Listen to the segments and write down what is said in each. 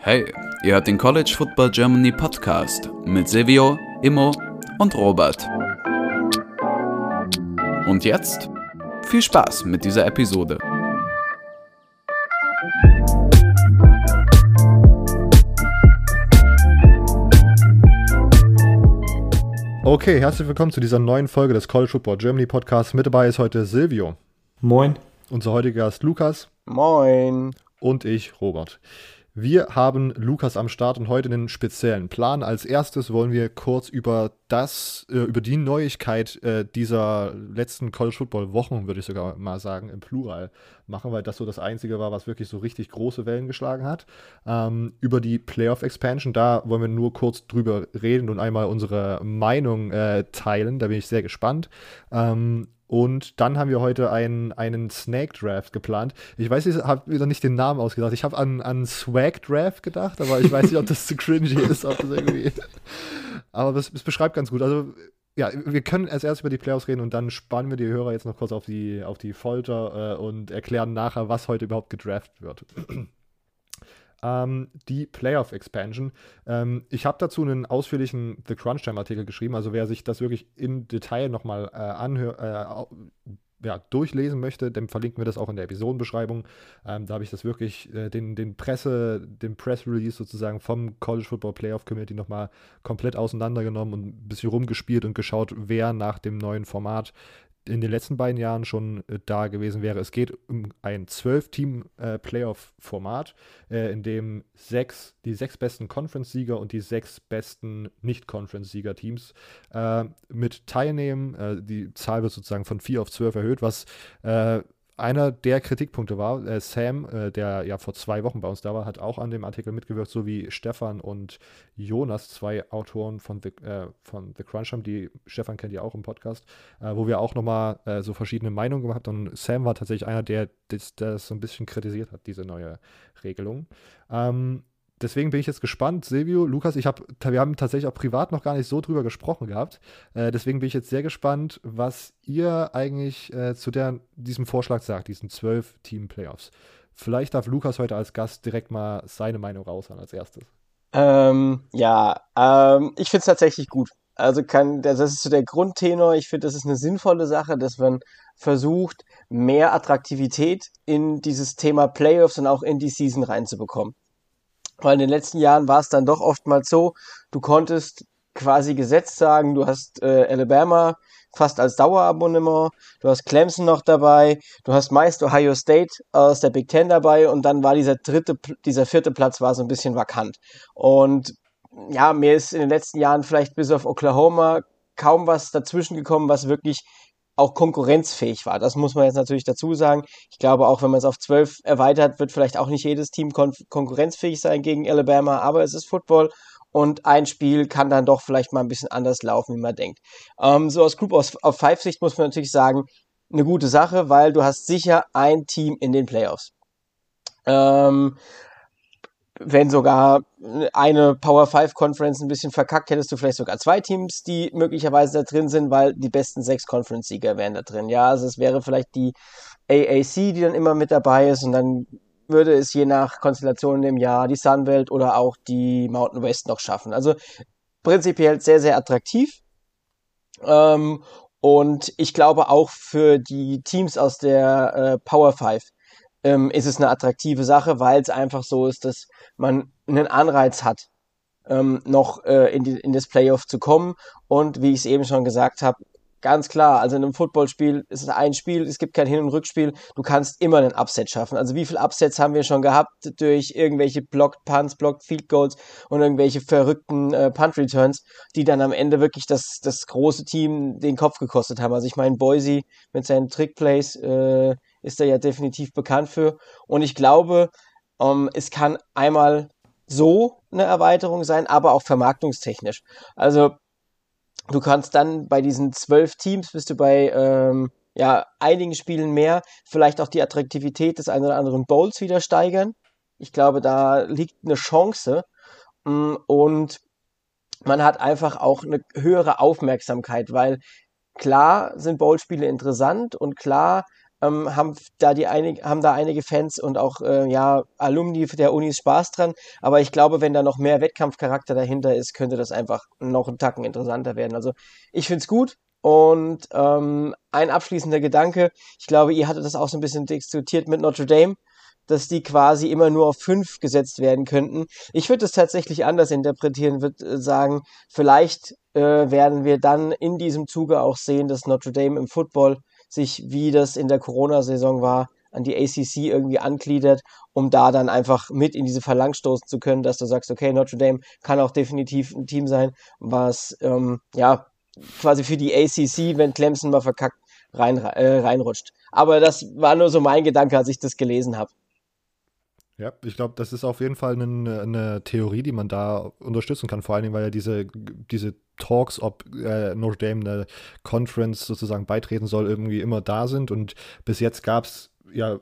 Hey, ihr hört den College Football Germany Podcast mit Silvio, Immo und Robert. Und jetzt viel Spaß mit dieser Episode. Okay, herzlich willkommen zu dieser neuen Folge des College Football Germany Podcasts. Mit dabei ist heute Silvio. Moin. Unser heutiger Gast Lukas. Moin. Und ich, Robert. Wir haben Lukas am Start und heute einen speziellen Plan. Als erstes wollen wir kurz über das, äh, über die Neuigkeit äh, dieser letzten College Football Wochen, würde ich sogar mal sagen, im Plural machen, weil das so das Einzige war, was wirklich so richtig große Wellen geschlagen hat. Ähm, über die Playoff Expansion, da wollen wir nur kurz drüber reden und einmal unsere Meinung äh, teilen. Da bin ich sehr gespannt. Ähm, und dann haben wir heute einen, einen Snake Draft geplant. Ich weiß, ich habe wieder nicht den Namen ausgedacht. Ich habe an, an Swag Draft gedacht, aber ich weiß nicht, ob das zu cringy ist, ob das irgendwie. Aber das, das beschreibt ganz gut. Also, ja, wir können erst erst über die Playoffs reden und dann spannen wir die Hörer jetzt noch kurz auf die, auf die Folter äh, und erklären nachher, was heute überhaupt gedraft wird ähm, die Playoff Expansion. Ähm, ich habe dazu einen ausführlichen The Crunch Time Artikel geschrieben, also wer sich das wirklich in Detail nochmal äh, anhört, äh, ja, durchlesen möchte, dann verlinken wir das auch in der Episodenbeschreibung. Ähm, da habe ich das wirklich, äh, den, den Presse, den Press Release sozusagen vom College Football Playoff Committee nochmal komplett auseinandergenommen und ein bisschen rumgespielt und geschaut, wer nach dem neuen Format in den letzten beiden Jahren schon äh, da gewesen wäre. Es geht um ein Zwölf-Team-Playoff-Format, äh, in dem sechs, die sechs besten Conference-Sieger und die sechs besten Nicht-Conference-Sieger-Teams äh, mit teilnehmen. Äh, die Zahl wird sozusagen von vier auf zwölf erhöht, was äh, einer der Kritikpunkte war, äh, Sam, äh, der ja vor zwei Wochen bei uns da war, hat auch an dem Artikel mitgewirkt, so wie Stefan und Jonas, zwei Autoren von The, äh, von The Crunch haben, die Stefan kennt ja auch im Podcast, äh, wo wir auch nochmal äh, so verschiedene Meinungen gemacht haben. Und Sam war tatsächlich einer, der das, das so ein bisschen kritisiert hat, diese neue Regelung. Ähm, deswegen bin ich jetzt gespannt. Silvio, Lukas, ich hab, wir haben tatsächlich auch privat noch gar nicht so drüber gesprochen gehabt. Äh, deswegen bin ich jetzt sehr gespannt, was ihr eigentlich äh, zu der, diesem Vorschlag sagt, diesen zwölf Team-Playoffs. Vielleicht darf Lukas heute als Gast direkt mal seine Meinung raushauen als erstes. Ähm, ja, ähm, ich finde es tatsächlich gut. Also kann, das ist so der Grundtenor. Ich finde, das ist eine sinnvolle Sache, dass man versucht, mehr Attraktivität in dieses Thema Playoffs und auch in die Season reinzubekommen. Weil in den letzten Jahren war es dann doch oftmals so, du konntest quasi gesetzt sagen, du hast äh, Alabama fast als Dauerabonnement, du hast Clemson noch dabei, du hast meist Ohio State aus der Big Ten dabei und dann war dieser dritte, dieser vierte Platz war so ein bisschen vakant. Und ja, mir ist in den letzten Jahren vielleicht bis auf Oklahoma kaum was dazwischen gekommen, was wirklich auch konkurrenzfähig war. Das muss man jetzt natürlich dazu sagen. Ich glaube, auch wenn man es auf zwölf erweitert, wird vielleicht auch nicht jedes Team kon konkurrenzfähig sein gegen Alabama, aber es ist Football und ein Spiel kann dann doch vielleicht mal ein bisschen anders laufen, wie man denkt. Ähm, so aus Group of, of Five Sicht muss man natürlich sagen, eine gute Sache, weil du hast sicher ein Team in den Playoffs. Ähm, wenn sogar eine Power 5 Conference ein bisschen verkackt, hättest du vielleicht sogar zwei Teams, die möglicherweise da drin sind, weil die besten sechs Conference-Sieger wären da drin. Ja, also es wäre vielleicht die AAC, die dann immer mit dabei ist und dann würde es je nach Konstellation im Jahr die Sunbelt oder auch die Mountain West noch schaffen. Also prinzipiell sehr, sehr attraktiv. Ähm, und ich glaube auch für die Teams aus der äh, Power 5 ähm, ist es eine attraktive Sache, weil es einfach so ist, dass man einen Anreiz hat, ähm, noch äh, in, die, in das Playoff zu kommen. Und wie ich es eben schon gesagt habe, ganz klar, also in einem Footballspiel ist es ein Spiel, es gibt kein Hin- und Rückspiel, du kannst immer einen Upset schaffen. Also wie viele Upsets haben wir schon gehabt durch irgendwelche Blocked Punts, Blocked Field Goals und irgendwelche verrückten äh, Punt Returns, die dann am Ende wirklich das, das große Team den Kopf gekostet haben. Also ich meine, Boise mit seinen Trickplays äh, ist er ja definitiv bekannt für. Und ich glaube, ähm, es kann einmal so eine Erweiterung sein, aber auch vermarktungstechnisch. Also du kannst dann bei diesen zwölf Teams bist du bei ähm, ja, einigen Spielen mehr, vielleicht auch die Attraktivität des einen oder anderen Bowls wieder steigern. Ich glaube, da liegt eine Chance. Mm, und man hat einfach auch eine höhere Aufmerksamkeit, weil klar sind Bowlspiele interessant und klar ähm, haben da die einig, haben da einige Fans und auch äh, ja Alumni der Unis Spaß dran. Aber ich glaube, wenn da noch mehr Wettkampfcharakter dahinter ist, könnte das einfach noch einen Tacken interessanter werden. Also ich finde es gut. Und ähm, ein abschließender Gedanke, ich glaube, ihr hattet das auch so ein bisschen diskutiert mit Notre Dame, dass die quasi immer nur auf fünf gesetzt werden könnten. Ich würde es tatsächlich anders interpretieren, würde äh, sagen, vielleicht äh, werden wir dann in diesem Zuge auch sehen, dass Notre Dame im Football sich, wie das in der Corona-Saison war, an die ACC irgendwie angliedert, um da dann einfach mit in diese Phalanx stoßen zu können, dass du sagst, okay, Notre Dame kann auch definitiv ein Team sein, was ähm, ja quasi für die ACC, wenn Clemson mal verkackt, rein, äh, reinrutscht. Aber das war nur so mein Gedanke, als ich das gelesen habe. Ja, ich glaube, das ist auf jeden Fall eine, eine, Theorie, die man da unterstützen kann, vor allen Dingen, weil ja diese, diese Talks, ob äh, Notre Dame eine Conference sozusagen beitreten soll, irgendwie immer da sind. Und bis jetzt gab es ja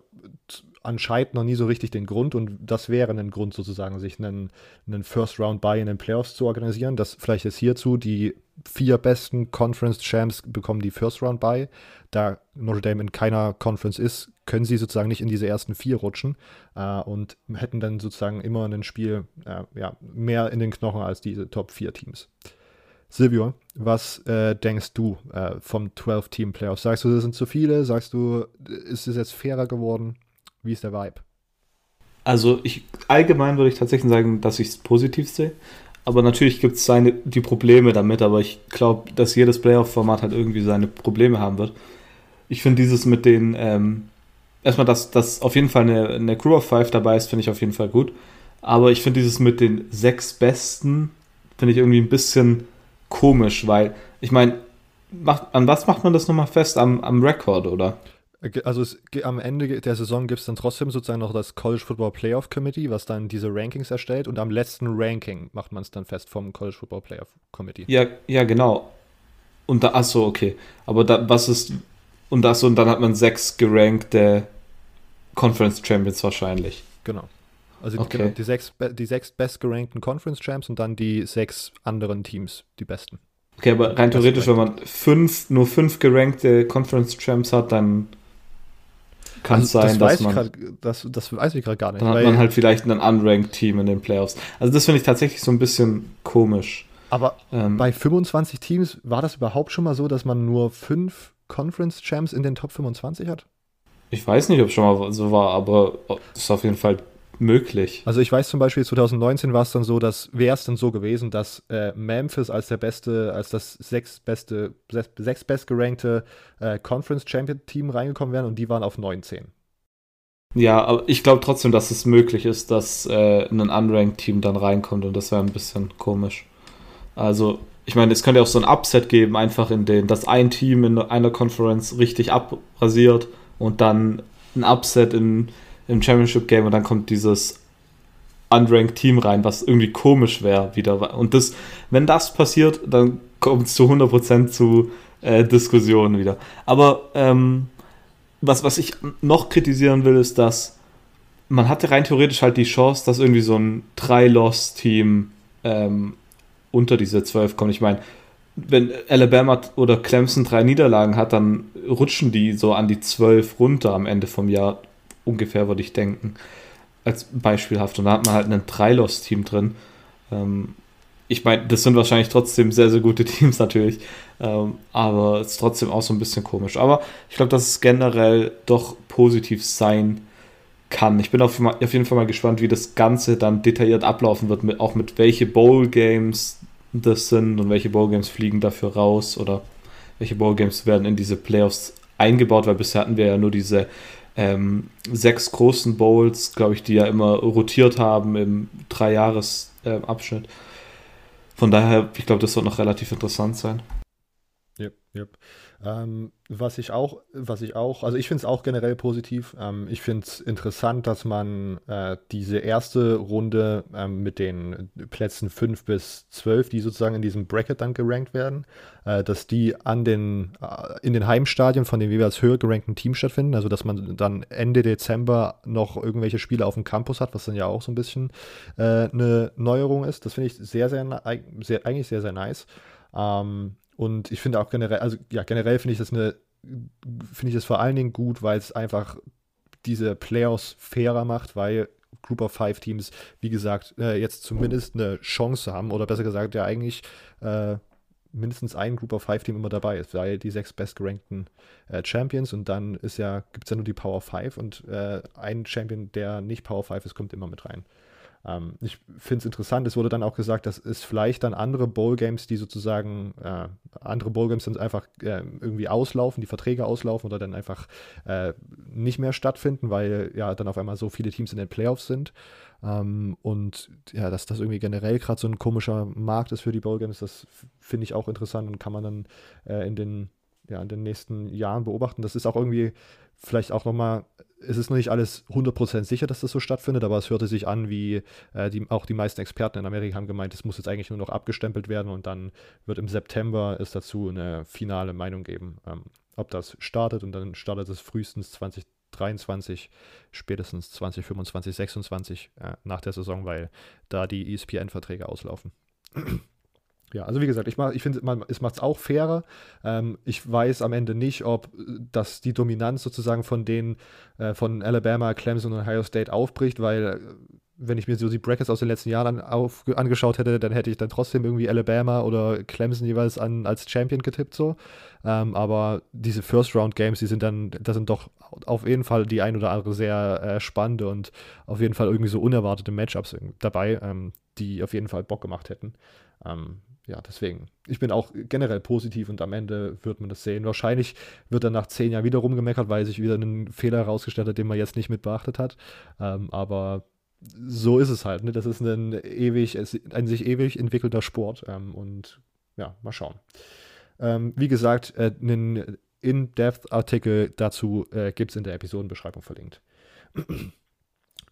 anscheinend noch nie so richtig den Grund und das wäre ein Grund sozusagen, sich einen, einen First Round Buy in den Playoffs zu organisieren. Das vielleicht ist hierzu die vier besten Conference Champs bekommen die First Round Buy. Da Notre Dame in keiner Conference ist, können sie sozusagen nicht in diese ersten vier rutschen äh, und hätten dann sozusagen immer ein Spiel äh, ja, mehr in den Knochen als diese Top 4 Teams. Silvio, was äh, denkst du äh, vom 12-Team-Playoff? Sagst du, das sind zu viele? Sagst du, ist es jetzt fairer geworden? Wie ist der Vibe? Also ich allgemein würde ich tatsächlich sagen, dass ich es positiv sehe. Aber natürlich gibt es die Probleme damit, aber ich glaube, dass jedes Playoff-Format halt irgendwie seine Probleme haben wird. Ich finde dieses mit den, ähm, erstmal, dass, dass auf jeden Fall eine, eine Crew of Five dabei ist, finde ich auf jeden Fall gut. Aber ich finde dieses mit den sechs Besten, finde ich irgendwie ein bisschen komisch, weil, ich meine, an was macht man das nochmal fest? Am, am Rekord, oder? Also es, am Ende der Saison gibt es dann trotzdem sozusagen noch das College Football Playoff Committee, was dann diese Rankings erstellt und am letzten Ranking macht man es dann fest vom College Football Playoff Committee. Ja, ja, genau. Und da, achso, okay. Aber da, was ist, und das und dann hat man sechs gerankte Conference Champions wahrscheinlich. Genau. Also okay. genau, die, sechs, die sechs bestgerankten Conference Champs und dann die sechs anderen Teams, die besten. Okay, aber rein theoretisch, wenn man fünf, nur fünf gerankte Conference Champs hat, dann kann also, sein, das dass man. Grad, das, das weiß ich gerade gar nicht. Dann hat man halt vielleicht ein unranked Team in den Playoffs. Also das finde ich tatsächlich so ein bisschen komisch. Aber ähm, bei 25 Teams war das überhaupt schon mal so, dass man nur fünf Conference Champs in den Top 25 hat? Ich weiß nicht, ob es schon mal so war, aber es ist auf jeden Fall möglich. Also ich weiß zum Beispiel 2019 war es dann so, dass wäre es dann so gewesen, dass äh, Memphis als der beste, als das sechs beste, sechs, sechs bestgerankte äh, Conference Champion Team reingekommen wären und die waren auf 19. Ja, aber ich glaube trotzdem, dass es möglich ist, dass äh, ein unranked Team dann reinkommt und das wäre ein bisschen komisch. Also ich meine, es könnte auch so ein Upset geben, einfach in den, dass ein Team in einer Conference richtig abrasiert und dann ein Upset in im Championship Game und dann kommt dieses unranked Team rein, was irgendwie komisch wäre wieder. Und das, wenn das passiert, dann kommt es zu 100% zu äh, Diskussionen wieder. Aber ähm, was, was ich noch kritisieren will, ist, dass man hatte rein theoretisch halt die Chance, dass irgendwie so ein Drei-Loss-Team ähm, unter diese 12 kommt. Ich meine, wenn Alabama oder Clemson drei Niederlagen hat, dann rutschen die so an die 12 runter am Ende vom Jahr ungefähr, würde ich denken. Als beispielhaft. Und da hat man halt ein Dreilos-Team drin. Ähm, ich meine, das sind wahrscheinlich trotzdem sehr, sehr gute Teams natürlich. Ähm, aber es ist trotzdem auch so ein bisschen komisch. Aber ich glaube, dass es generell doch positiv sein kann. Ich bin auf, auf, jeden Fall mal gespannt, wie das Ganze dann detailliert ablaufen wird, mit, auch mit welche Bowl-Games das sind und welche Bowl-Games fliegen dafür raus oder welche Bowl-Games werden in diese Playoffs eingebaut, weil bisher hatten wir ja nur diese ähm, sechs großen Bowls, glaube ich, die ja immer rotiert haben im Dreijahresabschnitt. Äh, Von daher, ich glaube, das wird noch relativ interessant sein. Yep, yep. Ähm, was ich auch, was ich auch, also ich finde es auch generell positiv. Ähm, ich finde es interessant, dass man äh, diese erste Runde ähm, mit den Plätzen 5 bis 12, die sozusagen in diesem Bracket dann gerankt werden, äh, dass die an den, äh, in den Heimstadien von den jeweils höher gerankten Teams stattfinden. Also dass man dann Ende Dezember noch irgendwelche Spiele auf dem Campus hat, was dann ja auch so ein bisschen äh, eine Neuerung ist. Das finde ich sehr, sehr, sehr, eigentlich sehr, sehr nice. Ähm, und ich finde auch generell, also ja, generell finde ich das eine finde ich es vor allen Dingen gut, weil es einfach diese Playoffs fairer macht, weil Group of Five Teams, wie gesagt, äh, jetzt zumindest eine Chance haben oder besser gesagt, ja eigentlich äh, mindestens ein Group of Five Team immer dabei ist, weil die sechs bestgerankten äh, Champions und dann ist ja, gibt es ja nur die Power Five und äh, ein Champion, der nicht Power Five ist, kommt immer mit rein. Ähm, ich finde es interessant, es wurde dann auch gesagt, dass es vielleicht dann andere Bowl-Games, die sozusagen, äh, andere Bowl-Games dann einfach äh, irgendwie auslaufen, die Verträge auslaufen oder dann einfach äh, nicht mehr stattfinden, weil ja dann auf einmal so viele Teams in den Playoffs sind. Ähm, und ja, dass das irgendwie generell gerade so ein komischer Markt ist für die Bowl-Games, das finde ich auch interessant und kann man dann äh, in den ja, in den nächsten Jahren beobachten. Das ist auch irgendwie vielleicht auch nochmal, es ist noch nicht alles 100% sicher, dass das so stattfindet, aber es hörte sich an, wie äh, die, auch die meisten Experten in Amerika haben gemeint, es muss jetzt eigentlich nur noch abgestempelt werden und dann wird im September es dazu eine finale Meinung geben, ähm, ob das startet und dann startet es frühestens 2023, spätestens 2025, 2026 äh, nach der Saison, weil da die ESPN-Verträge auslaufen. Ja, also wie gesagt, ich, ich finde, es macht es auch fairer. Ähm, ich weiß am Ende nicht, ob das die Dominanz sozusagen von den äh, von Alabama, Clemson und Ohio State aufbricht, weil äh, wenn ich mir so die Brackets aus den letzten Jahren auf, angeschaut hätte, dann hätte ich dann trotzdem irgendwie Alabama oder Clemson jeweils an, als Champion getippt so. Ähm, aber diese First-Round-Games, die sind dann, das sind doch auf jeden Fall die ein oder andere sehr äh, spannende und auf jeden Fall irgendwie so unerwartete Matchups dabei, ähm, die auf jeden Fall Bock gemacht hätten. Ähm, ja, deswegen. Ich bin auch generell positiv und am Ende wird man das sehen. Wahrscheinlich wird dann nach zehn Jahren wieder rumgemeckert, weil sich wieder ein Fehler herausgestellt hat, den man jetzt nicht mit beachtet hat. Ähm, aber so ist es halt. Ne? Das ist ein ewig, ein sich ewig entwickelter Sport. Ähm, und ja, mal schauen. Ähm, wie gesagt, äh, einen In-Depth-Artikel dazu äh, gibt es in der Episodenbeschreibung verlinkt.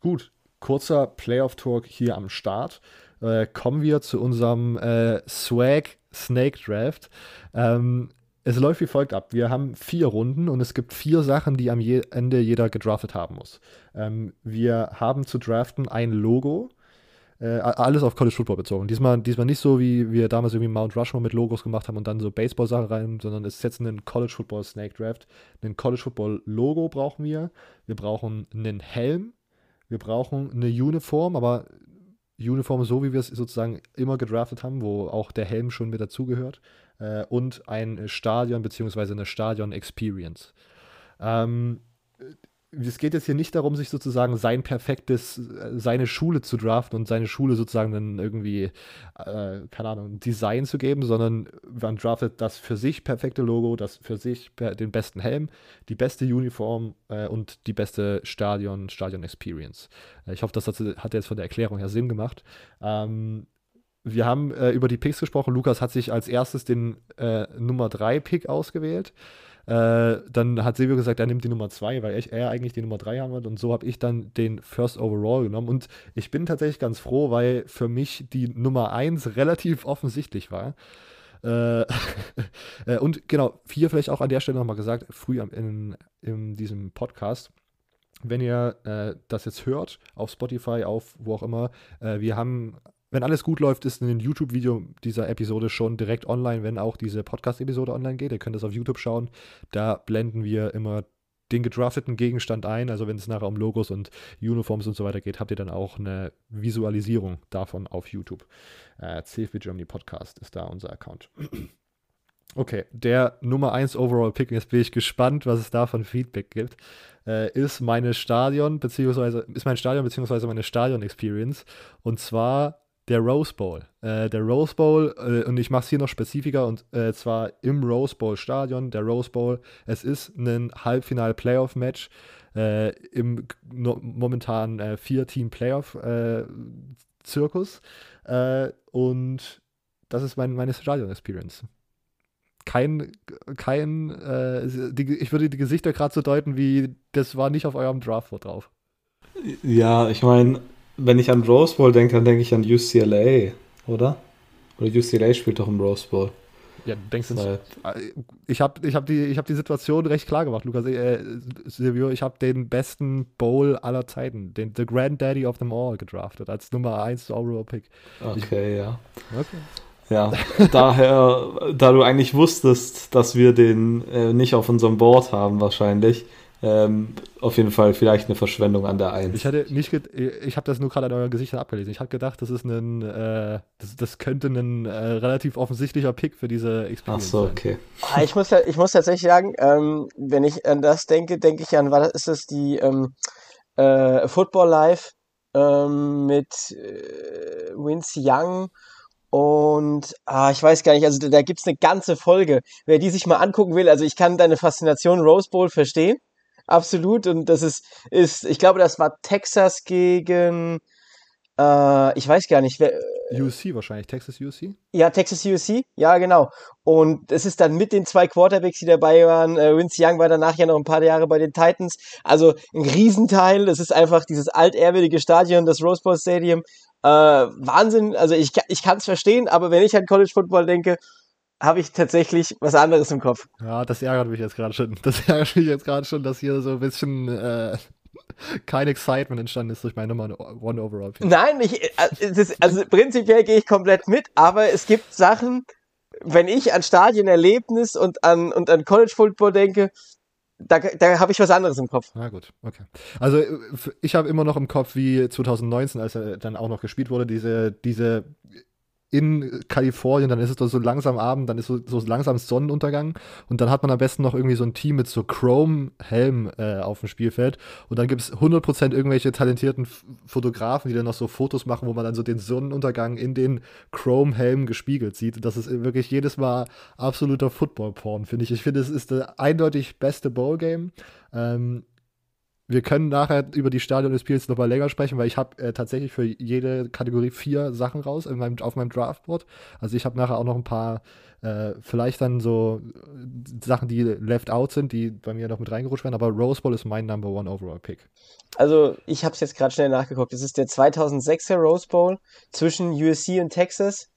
Gut, kurzer Playoff-Talk hier am Start äh, kommen wir zu unserem äh, Swag Snake Draft. Ähm, es läuft wie folgt ab. Wir haben vier Runden und es gibt vier Sachen, die am je Ende jeder gedraftet haben muss. Ähm, wir haben zu draften ein Logo. Äh, alles auf College Football bezogen. Diesmal, diesmal nicht so, wie wir damals irgendwie Mount Rushmore mit Logos gemacht haben und dann so Baseball-Sachen rein, sondern es ist jetzt ein College Football Snake Draft. Ein College Football Logo brauchen wir. Wir brauchen einen Helm. Wir brauchen eine Uniform, aber Uniform, so wie wir es sozusagen immer gedraftet haben, wo auch der Helm schon mit dazugehört, äh, und ein Stadion bzw. eine Stadion-Experience. Ähm, es geht jetzt hier nicht darum, sich sozusagen sein perfektes, äh, seine Schule zu draften und seine Schule sozusagen dann irgendwie, äh, keine Ahnung, Design zu geben, sondern man draftet das für sich perfekte Logo, das für sich den besten Helm, die beste Uniform äh, und die beste Stadion, Stadion-Experience. Äh, ich hoffe, das hat, hat jetzt von der Erklärung her Sinn gemacht. Ähm, wir haben äh, über die Picks gesprochen. Lukas hat sich als erstes den äh, Nummer 3 Pick ausgewählt. Äh, dann hat Silvio gesagt, er nimmt die Nummer 2, weil ich, er eigentlich die Nummer 3 haben wollte. Und so habe ich dann den First Overall genommen. Und ich bin tatsächlich ganz froh, weil für mich die Nummer 1 relativ offensichtlich war. Äh, äh, und genau, hier vielleicht auch an der Stelle nochmal gesagt, früh in, in diesem Podcast wenn ihr äh, das jetzt hört, auf Spotify, auf wo auch immer, äh, wir haben wenn alles gut läuft, ist ein YouTube-Video dieser Episode schon direkt online, wenn auch diese Podcast-Episode online geht. Ihr könnt das auf YouTube schauen. Da blenden wir immer den gedrafteten Gegenstand ein. Also wenn es nachher um Logos und Uniforms und so weiter geht, habt ihr dann auch eine Visualisierung davon auf YouTube. Äh, CFB Germany Podcast ist da unser Account. Okay, der Nummer 1 Overall Pick, jetzt bin ich gespannt, was es da von Feedback gibt, äh, ist meine Stadion, beziehungsweise, ist mein Stadion, beziehungsweise meine Stadion-Experience. Und zwar der Rose Bowl. Äh, der Rose Bowl, äh, und ich mache es hier noch spezifischer, und äh, zwar im Rose Bowl Stadion. Der Rose Bowl, es ist ein Halbfinal-Playoff-Match äh, im no, momentan äh, Vier-Team-Playoff-Zirkus. Äh, und das ist mein, meine Stadion-Experience. Kein, kein, die, ich würde die Gesichter gerade so deuten, wie das war nicht auf eurem Draftboard drauf. Ja, ich meine, wenn ich an Rose Bowl denke, dann denke ich an UCLA, oder? Oder UCLA spielt doch im Rose Bowl. Ja, du denkst jetzt, äh, ich habe ich hab die, hab die Situation recht klar gemacht, Lukas. Äh, Silvio, ich habe den besten Bowl aller Zeiten, den The Granddaddy of them all gedraftet, als Nummer 1 Overall Pick. Okay, ich, ja. Okay. Ja, daher, da du eigentlich wusstest, dass wir den äh, nicht auf unserem Board haben, wahrscheinlich, ähm, auf jeden Fall vielleicht eine Verschwendung an der 1. Ich hatte nicht, ich habe das nur gerade an euren Gesichtern abgelesen. Ich habe gedacht, das ist ein, äh, das, das, könnte ein äh, relativ offensichtlicher Pick für diese Experience Ach so, okay. Ah, ich muss, ich muss tatsächlich sagen, ähm, wenn ich an das denke, denke ich an, was ist das die ähm, äh, Football Live ähm, mit äh, Vince Young und ah, ich weiß gar nicht, also da, da gibt es eine ganze Folge. Wer die sich mal angucken will, also ich kann deine Faszination Rose Bowl verstehen absolut. Und das ist, ist, ich glaube, das war Texas gegen, äh, ich weiß gar nicht, wer. UC wahrscheinlich, Texas UC? Ja, Texas UC, ja, genau. Und es ist dann mit den zwei Quarterbacks, die dabei waren. Äh, Vince Young war danach ja noch ein paar Jahre bei den Titans. Also ein Riesenteil. Das ist einfach dieses altehrwürdige Stadion, das Rose Bowl Stadium. Äh, Wahnsinn. Also ich, ich kann es verstehen, aber wenn ich an College Football denke, habe ich tatsächlich was anderes im Kopf. Ja, das ärgert mich jetzt gerade schon. Das ärgert mich jetzt gerade schon, dass hier so ein bisschen äh, kein Excitement entstanden ist durch meine Nummer One Overall. -Pick. Nein, ich, äh, ist, also prinzipiell gehe ich komplett mit, aber es gibt Sachen, wenn ich an Stadienerlebnis und an, und an College Football denke, da, da habe ich was anderes im Kopf. Na gut, okay. Also ich habe immer noch im Kopf, wie 2019, als er dann auch noch gespielt wurde, diese, diese in Kalifornien, dann ist es doch so langsam Abend, dann ist so, so langsam Sonnenuntergang und dann hat man am besten noch irgendwie so ein Team mit so Chrome-Helm äh, auf dem Spielfeld und dann gibt es 100% irgendwelche talentierten Fotografen, die dann noch so Fotos machen, wo man dann so den Sonnenuntergang in den Chrome-Helm gespiegelt sieht. Das ist wirklich jedes Mal absoluter Football-Porn, finde ich. Ich finde, es ist der eindeutig beste Bowl-Game. Ähm, wir können nachher über die Stadion des Spiels nochmal länger sprechen, weil ich habe äh, tatsächlich für jede Kategorie vier Sachen raus meinem, auf meinem Draftboard. Also ich habe nachher auch noch ein paar, äh, vielleicht dann so äh, Sachen, die left out sind, die bei mir noch mit reingerutscht werden, aber Rose Bowl ist mein Number One Overall Pick. Also ich habe es jetzt gerade schnell nachgeguckt. Es ist der 2006er Rose Bowl zwischen USC und Texas.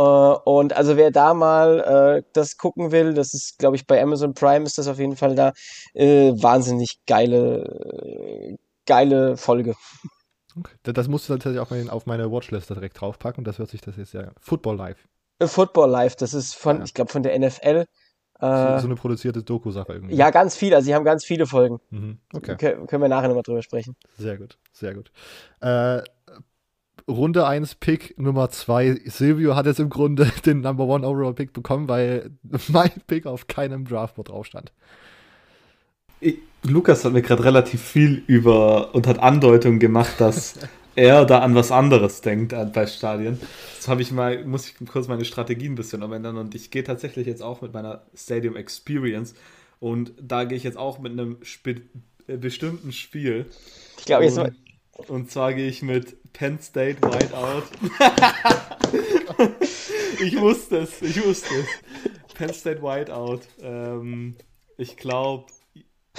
Äh, und also wer da mal äh, das gucken will, das ist, glaube ich, bei Amazon Prime ist das auf jeden Fall da. Äh, wahnsinnig geile, äh, geile Folge. Okay. Das musst du natürlich auch auf meine Watchlist direkt draufpacken. Das hört sich das jetzt ja. Football Live. Äh, Football Live, das ist von, ja. ich glaube, von der NFL. So, äh, so, eine produzierte Doku-Sache irgendwie. Ja, ganz viel. Also, sie haben ganz viele Folgen. Mhm. Okay. Kön können wir nachher nochmal drüber sprechen. Sehr gut, sehr gut. Äh, Runde 1 Pick Nummer 2. Silvio hat jetzt im Grunde den Number 1 Overall Pick bekommen, weil mein Pick auf keinem Draftboard drauf stand. Ich, Lukas hat mir gerade relativ viel über und hat Andeutungen gemacht, dass er da an was anderes denkt bei Stadien. Jetzt habe ich mal, muss ich kurz meine Strategie ein bisschen umändern und ich gehe tatsächlich jetzt auch mit meiner Stadium Experience und da gehe ich jetzt auch mit einem äh, bestimmten Spiel. Ich glaube, jetzt mal und zwar gehe ich mit Penn State Whiteout. ich wusste es, ich wusste es. Penn State Whiteout. Ähm, ich glaube,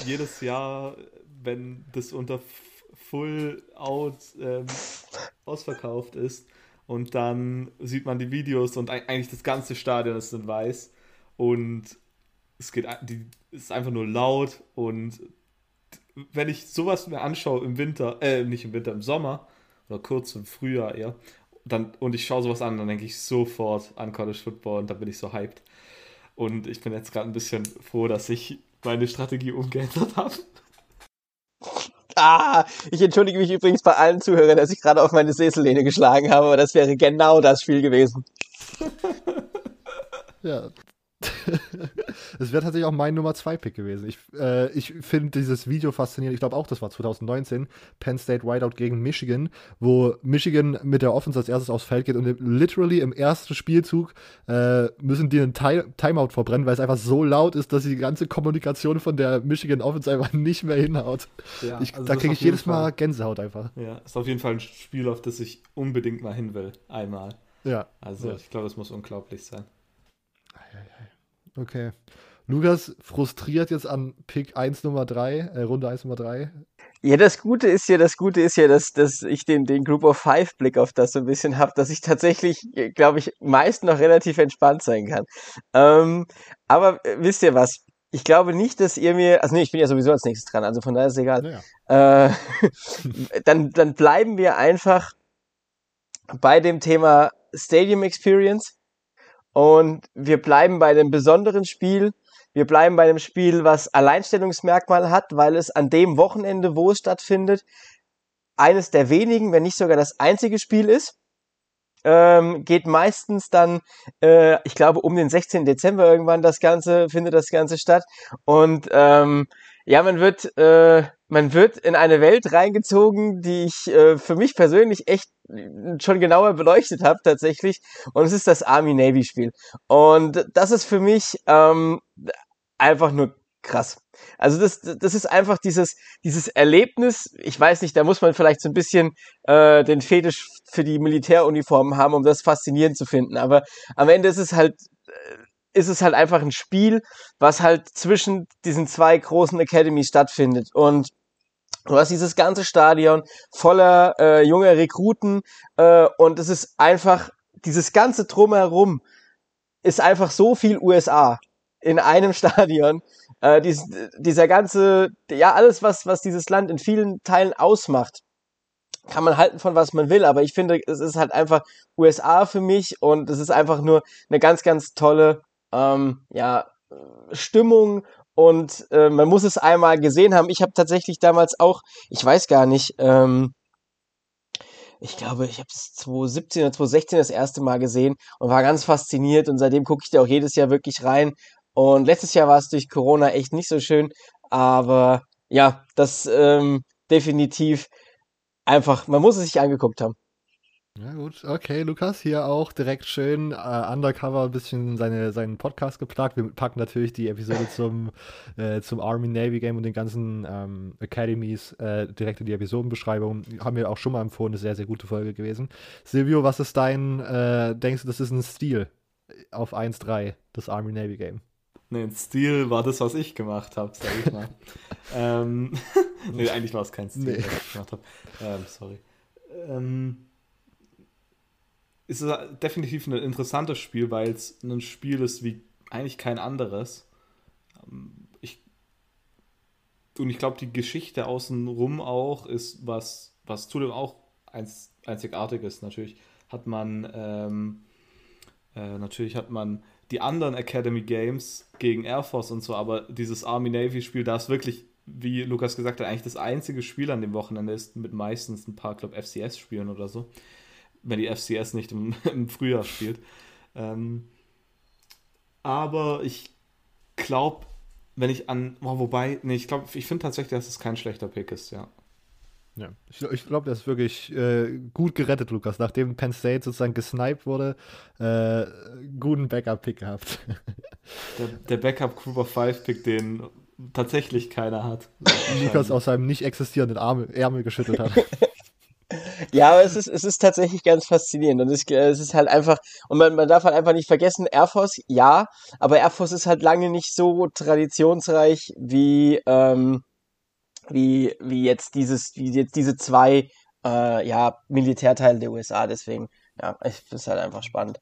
jedes Jahr, wenn das unter Full Out ähm, ausverkauft ist und dann sieht man die Videos und eigentlich das ganze Stadion ist in weiß und es geht, die, ist einfach nur laut und wenn ich sowas mir anschaue im Winter, äh, nicht im Winter, im Sommer oder kurz im Frühjahr eher, dann, und ich schaue sowas an, dann denke ich sofort an College Football und da bin ich so hyped. Und ich bin jetzt gerade ein bisschen froh, dass ich meine Strategie umgeändert habe. Ah, ich entschuldige mich übrigens bei allen Zuhörern, dass ich gerade auf meine Sesellehne geschlagen habe, aber das wäre genau das Spiel gewesen. ja, Es wäre tatsächlich auch mein Nummer 2 Pick gewesen. Ich, äh, ich finde dieses Video faszinierend. Ich glaube auch, das war 2019. Penn State Whiteout gegen Michigan, wo Michigan mit der Offense als erstes aufs Feld geht und literally im ersten Spielzug äh, müssen die einen Timeout verbrennen, weil es einfach so laut ist, dass die ganze Kommunikation von der Michigan Offense einfach nicht mehr hinhaut. Ja, ich, also da kriege ich jedes Mal Gänsehaut einfach. Ja, ist auf jeden Fall ein Spiel, auf das ich unbedingt mal hin will. Einmal. Ja. Also ja. ich glaube, es muss unglaublich sein. Okay. Lukas frustriert jetzt an Pick 1 Nummer 3, äh, Runde 1 Nummer 3. Ja, das Gute ist ja, das Gute ist ja, dass, dass ich den, den Group of Five Blick auf das so ein bisschen habe, dass ich tatsächlich, glaube ich, meist noch relativ entspannt sein kann. Ähm, aber äh, wisst ihr was? Ich glaube nicht, dass ihr mir, also nee, ich bin ja sowieso als nächstes dran, also von daher ist es egal. Naja. Äh, dann, dann bleiben wir einfach bei dem Thema Stadium Experience Und wir bleiben bei einem besonderen Spiel. Wir bleiben bei einem Spiel, was Alleinstellungsmerkmal hat, weil es an dem Wochenende, wo es stattfindet, eines der wenigen, wenn nicht sogar das einzige Spiel ist. Ähm, geht meistens dann, äh, ich glaube, um den 16. Dezember irgendwann das Ganze, findet das Ganze statt. Und ähm, ja, man wird, äh, man wird in eine Welt reingezogen, die ich äh, für mich persönlich echt schon genauer beleuchtet habe tatsächlich. Und es ist das Army-Navy-Spiel. Und das ist für mich ähm, einfach nur krass. Also das, das ist einfach dieses, dieses Erlebnis, ich weiß nicht, da muss man vielleicht so ein bisschen äh, den Fetisch für die Militäruniformen haben, um das faszinierend zu finden. Aber am Ende ist es halt, äh, ist es halt einfach ein Spiel, was halt zwischen diesen zwei großen Academies stattfindet. Und Du hast dieses ganze Stadion voller äh, junger Rekruten äh, und es ist einfach, dieses ganze Drumherum ist einfach so viel USA in einem Stadion. Äh, dies, dieser ganze, ja, alles, was, was dieses Land in vielen Teilen ausmacht, kann man halten von was man will, aber ich finde, es ist halt einfach USA für mich und es ist einfach nur eine ganz, ganz tolle, ähm, ja, Stimmung und äh, man muss es einmal gesehen haben. Ich habe tatsächlich damals auch, ich weiß gar nicht, ähm, ich glaube, ich habe es 2017 oder 2016 das erste Mal gesehen und war ganz fasziniert und seitdem gucke ich da auch jedes Jahr wirklich rein. Und letztes Jahr war es durch Corona echt nicht so schön, aber ja, das ähm, definitiv einfach, man muss es sich angeguckt haben. Ja gut, okay, Lukas, hier auch direkt schön äh, undercover ein bisschen seine, seinen Podcast geplagt. Wir packen natürlich die Episode zum, äh, zum Army-Navy-Game und den ganzen ähm, Academies äh, direkt in die Episodenbeschreibung. Haben wir auch schon mal empfohlen, eine sehr, sehr gute Folge gewesen. Silvio, was ist dein, äh, denkst du, das ist ein Stil auf 1-3, das Army-Navy-Game? Nee, ein Stil war das, was ich gemacht habe, sag ich mal. ähm, nee, eigentlich war es kein Stil, nee. was ich gemacht habe. Ähm, sorry. Ähm, ist es definitiv ein interessantes Spiel, weil es ein Spiel ist wie eigentlich kein anderes. Ähm, ich, und ich glaube, die Geschichte außenrum auch ist was, was zudem auch eins, einzigartig ist. Natürlich hat man, ähm, äh, natürlich hat man die anderen Academy Games gegen Air Force und so, aber dieses Army-Navy-Spiel, da ist wirklich, wie Lukas gesagt hat, eigentlich das einzige Spiel an dem Wochenende ist mit meistens ein paar, glaube FCS-Spielen oder so wenn die FCS nicht im, im Frühjahr spielt. Ähm, aber ich glaube, wenn ich an, oh, wobei, nee, ich glaube, ich finde tatsächlich, dass es kein schlechter Pick ist, ja. Ja, ich, ich glaube, das ist wirklich äh, gut gerettet, Lukas. Nachdem Penn State sozusagen gesniped wurde, äh, guten Backup-Pick gehabt. Der, der Backup Group of Five Pick, den tatsächlich keiner hat. Lukas aus seinem nicht existierenden Arme, Ärmel geschüttelt hat. Ja, aber es ist, es ist tatsächlich ganz faszinierend. Und es, es ist halt einfach, und man, man darf halt einfach nicht vergessen, Air Force, ja, aber Air Force ist halt lange nicht so traditionsreich wie, ähm, wie, wie jetzt dieses, wie jetzt diese zwei, äh, ja, Militärteile der USA. Deswegen, ja, ich es halt einfach spannend.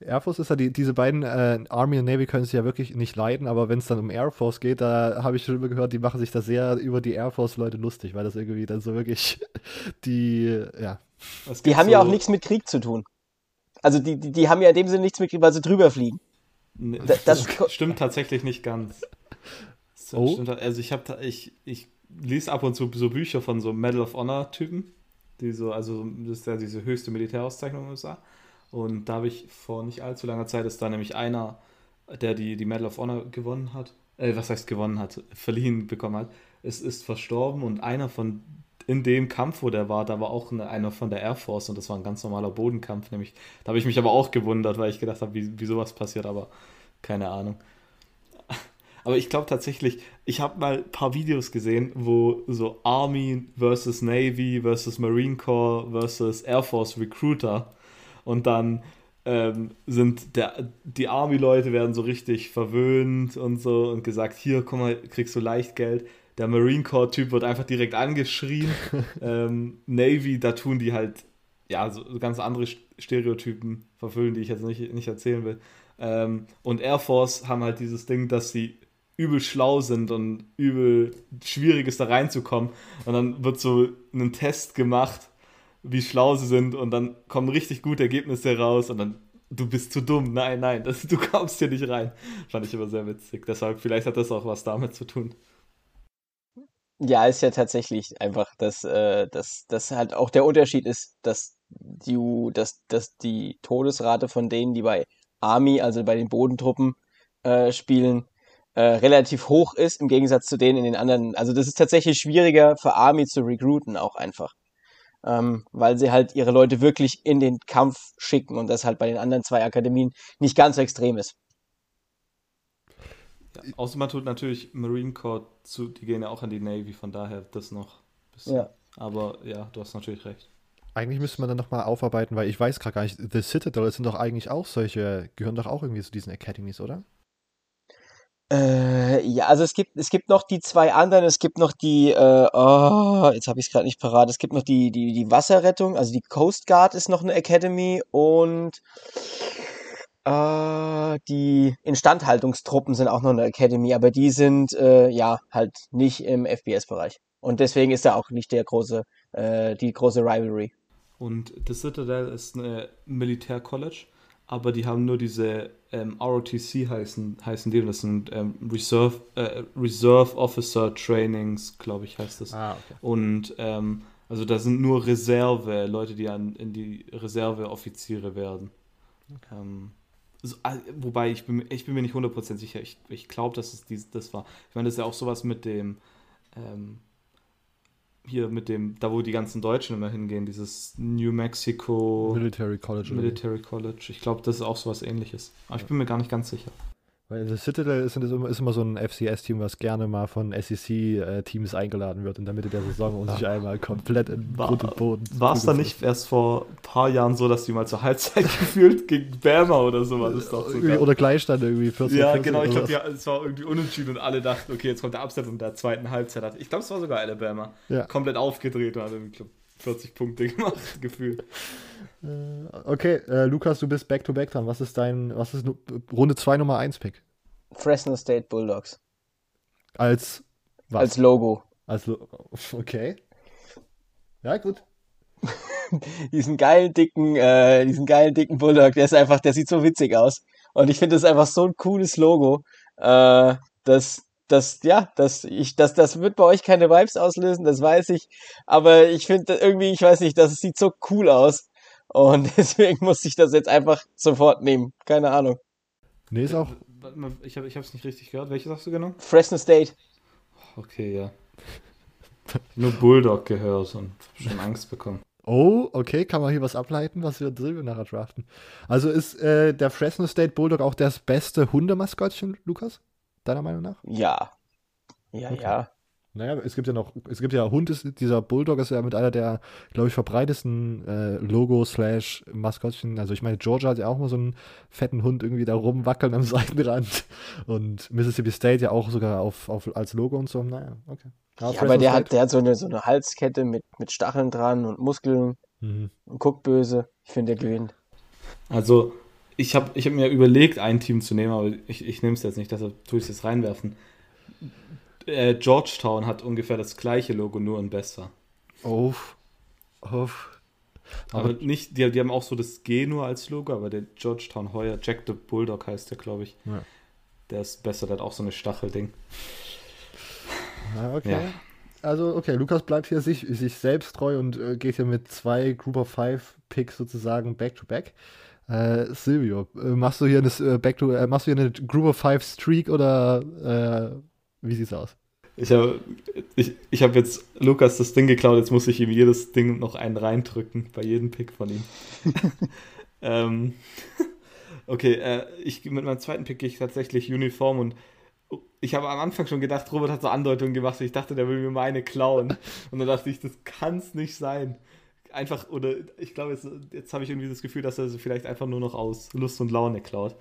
Air Force ist ja, die, diese beiden, äh, Army und Navy können sich ja wirklich nicht leiden, aber wenn es dann um Air Force geht, da habe ich schon immer gehört, die machen sich da sehr über die Air Force-Leute lustig, weil das irgendwie dann so wirklich die, ja. Die haben so ja auch nichts mit Krieg zu tun. Also die, die, die haben ja in dem Sinne nichts mit Krieg, weil sie drüber fliegen. Nee, das, das stimmt tatsächlich nicht ganz. Oh. Stimmt, also ich habe ich, ich lese ab und zu so Bücher von so Medal of Honor Typen, die so, also das ist ja diese höchste Militärauszeichnung in den USA. Und da habe ich vor nicht allzu langer Zeit, ist da nämlich einer, der die, die Medal of Honor gewonnen hat, äh, was heißt gewonnen hat, verliehen bekommen hat, ist, ist verstorben und einer von in dem Kampf, wo der war, da war auch eine, einer von der Air Force und das war ein ganz normaler Bodenkampf, nämlich, da habe ich mich aber auch gewundert, weil ich gedacht habe, wie, wie sowas passiert, aber keine Ahnung. Aber ich glaube tatsächlich, ich habe mal ein paar Videos gesehen, wo so Army versus Navy versus Marine Corps versus Air Force Recruiter und dann ähm, sind der, die Army-Leute werden so richtig verwöhnt und so und gesagt, hier, komm mal, kriegst du leicht Geld. Der Marine Corps-Typ wird einfach direkt angeschrien. ähm, Navy, da tun die halt, ja, so ganz andere Stereotypen verfüllen, die ich jetzt nicht, nicht erzählen will. Ähm, und Air Force haben halt dieses Ding, dass sie übel schlau sind und übel schwierig ist, da reinzukommen. Und dann wird so ein Test gemacht wie schlau sie sind und dann kommen richtig gute Ergebnisse raus und dann du bist zu dumm. Nein, nein, das, du kommst hier nicht rein. Fand ich immer sehr witzig. Deshalb, vielleicht hat das auch was damit zu tun. Ja, ist ja tatsächlich einfach, dass, äh, dass, dass halt auch der Unterschied ist, dass die, dass, dass die Todesrate von denen, die bei Army, also bei den Bodentruppen, äh, spielen, äh, relativ hoch ist, im Gegensatz zu denen in den anderen. Also das ist tatsächlich schwieriger für Army zu recruiten, auch einfach. Ähm, weil sie halt ihre Leute wirklich in den Kampf schicken und das halt bei den anderen zwei Akademien nicht ganz so extrem ist. Ja, außer man tut natürlich Marine Corps zu, die gehen ja auch an die Navy, von daher das noch. Bisschen. Ja. Aber ja, du hast natürlich recht. Eigentlich müsste man dann nochmal aufarbeiten, weil ich weiß gerade gar nicht, The Citadel sind doch eigentlich auch solche, gehören doch auch irgendwie zu diesen Academies, oder? Äh, ja, also es gibt, es gibt noch die zwei anderen, es gibt noch die, äh, oh, jetzt habe ich es gerade nicht parat, es gibt noch die, die, die Wasserrettung, also die Coast Guard ist noch eine Academy und äh, die Instandhaltungstruppen sind auch noch eine Academy, aber die sind äh, ja halt nicht im FBS-Bereich. Und deswegen ist da auch nicht der große, äh, die große Rivalry. Und The Citadel ist eine Militär-College, aber die haben nur diese ähm, ROTC heißen, heißen die, das sind ähm, Reserve, äh, Reserve Officer Trainings, glaube ich, heißt das. Ah, okay. Und ähm, also da sind nur Reserve, Leute, die an, in die Reserveoffiziere werden. Okay. Ähm, so, ah, wobei, ich bin, ich bin mir nicht 100% sicher. Ich, ich glaube, dass es dies, das war. Ich meine, das ist ja auch sowas mit dem, ähm, hier mit dem, da wo die ganzen Deutschen immer hingehen, dieses New Mexico Military College. Military College. Ich glaube, das ist auch sowas ähnliches. Aber ich bin mir gar nicht ganz sicher. Weil The Citadel ist, ist, immer, ist immer so ein FCS-Team, was gerne mal von SEC-Teams eingeladen wird in der Mitte der Saison und sich einmal komplett in Grund und Boden. War es da nicht erst vor ein paar Jahren so, dass die mal zur Halbzeit gefühlt gegen Bama oder so war das doch sogar. Oder Gleichstand irgendwie. 14, ja, 14 genau. Ich glaube, ja, es war irgendwie unentschieden und alle dachten, okay, jetzt kommt der Upset in der zweiten Halbzeit. Ich glaube, es war sogar Alabama. Ja. Komplett aufgedreht und hat irgendwie 40 Punkte gemacht, gefühlt. Äh, okay, äh, Lukas, du bist back-to-back -back dran. Was ist dein, was ist Runde 2 Nummer 1 Pick? Fresno State Bulldogs. Als was? Als Logo. Als Lo okay. Ja, gut. diesen geilen, dicken, äh, diesen geilen, dicken Bulldog, der ist einfach, der sieht so witzig aus. Und ich finde das einfach so ein cooles Logo, äh, dass, das, ja, das, ich, das, das wird bei euch keine Vibes auslösen, das weiß ich. Aber ich finde irgendwie, ich weiß nicht, das sieht so cool aus. Und deswegen muss ich das jetzt einfach sofort nehmen. Keine Ahnung. Nee, ist auch. Ich habe es nicht richtig gehört. Welches hast du genommen? Fresno State. Okay, ja. Nur Bulldog gehört und schon Angst bekommen. Oh, okay, kann man hier was ableiten, was wir Silvio nachher draften. Also ist äh, der Fresno State Bulldog auch das beste Hundemaskottchen, Lukas? Deiner Meinung nach? Ja. Ja, okay. ja. Naja, es gibt ja noch, es gibt ja Hund, ist, dieser Bulldog ist ja mit einer der, glaube ich, verbreitesten äh, Logo slash Maskottchen. Also ich meine, Georgia hat ja auch mal so einen fetten Hund irgendwie da rumwackeln am Seitenrand. Und Mississippi State ja auch sogar auf, auf als Logo und so. Naja, okay. Ja, ja aber der hat, der hat so eine, so eine Halskette mit, mit Stacheln dran und Muskeln mhm. und guckt böse. Ich finde, der gewinnt. Also, ich habe ich hab mir überlegt, ein Team zu nehmen, aber ich, ich nehme es jetzt nicht, deshalb tue ich es jetzt reinwerfen äh, Georgetown hat ungefähr das gleiche Logo, nur ein besser. Oh. Oh. Aber, aber nicht, die, die haben auch so das G nur als Logo, aber der Georgetown Heuer, Jack the Bulldog heißt der, glaube ich. Ja. Der ist besser, der hat auch so eine Stachelding. Ja, okay. Ja. Also, okay, Lukas bleibt hier sich, sich selbst treu und äh, geht hier mit zwei Group of Five Picks sozusagen back to back. Äh, Silvio, äh, machst du hier eine äh, Back to, äh, machst du hier eine Group of Five Streak oder äh, wie sieht's aus? Ich habe ich, ich hab jetzt Lukas das Ding geklaut, jetzt muss ich ihm jedes Ding noch einen reindrücken, bei jedem Pick von ihm. ähm, okay, äh, ich, mit meinem zweiten Pick gehe ich tatsächlich Uniform und ich habe am Anfang schon gedacht, Robert hat so Andeutungen gemacht, ich dachte, der will mir meine klauen. Und dann dachte ich, das kann es nicht sein. Einfach, oder ich glaube, jetzt, jetzt habe ich irgendwie das Gefühl, dass er sie vielleicht einfach nur noch aus Lust und Laune klaut.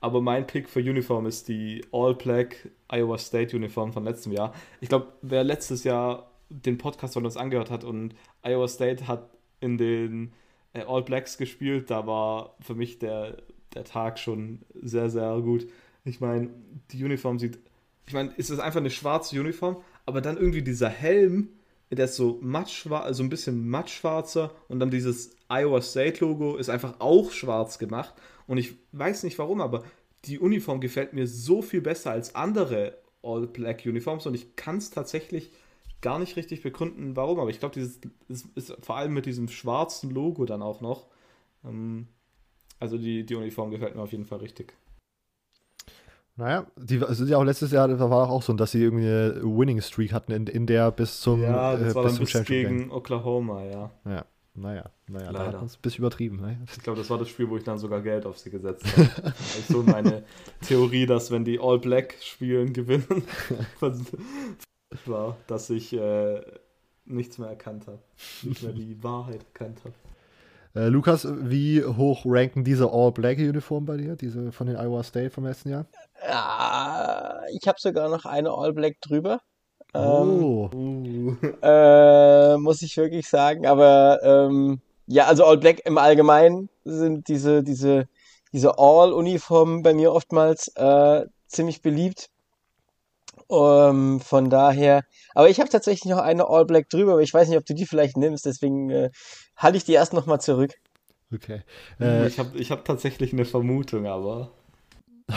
Aber mein Pick für Uniform ist die All Black Iowa State Uniform von letztem Jahr. Ich glaube, wer letztes Jahr den Podcast von uns angehört hat und Iowa State hat in den äh, All Blacks gespielt, da war für mich der, der Tag schon sehr, sehr gut. Ich meine, die Uniform sieht, ich meine, es ist einfach eine schwarze Uniform, aber dann irgendwie dieser Helm, der ist so matt also ein bisschen mattschwarzer und dann dieses Iowa State Logo ist einfach auch schwarz gemacht Und ich weiß nicht warum, aber die Uniform gefällt mir so viel besser als andere All-Black-Uniforms und ich kann es tatsächlich gar nicht richtig begründen, warum. Aber ich glaube, dieses ist, ist, vor allem mit diesem schwarzen Logo dann auch noch. Ähm, also die, die Uniform gefällt mir auf jeden Fall richtig. Naja, die sind ja auch letztes Jahr, da war auch so, dass sie irgendwie eine Winning Streak hatten, in, in der bis zum Ja, das äh, war bis dann zum bis gegen Oklahoma, ja. Ja, naja, naja, da Leider. hat man es ein bisschen übertrieben. Ne? Ich glaube, das war das Spiel, wo ich dann sogar Geld auf sie gesetzt habe. so meine Theorie, dass wenn die All Black spielen, gewinnen, war, dass ich äh, nichts mehr erkannt habe. Nicht mehr die Wahrheit erkannt habe. Äh, Lukas, wie hoch ranken diese All-Black-Uniform bei dir, diese von den Iowa State vom letzten Jahr? Ja, ich habe sogar noch eine All Black drüber. Ähm, oh, äh, muss ich wirklich sagen. Aber ähm, ja, also All Black im Allgemeinen sind diese, diese, diese All-Uniformen bei mir oftmals äh, ziemlich beliebt. Ähm, von daher, aber ich habe tatsächlich noch eine All Black drüber, aber ich weiß nicht, ob du die vielleicht nimmst, deswegen äh, halte ich die erst nochmal zurück. okay. Äh, ich habe ich hab tatsächlich eine Vermutung, aber.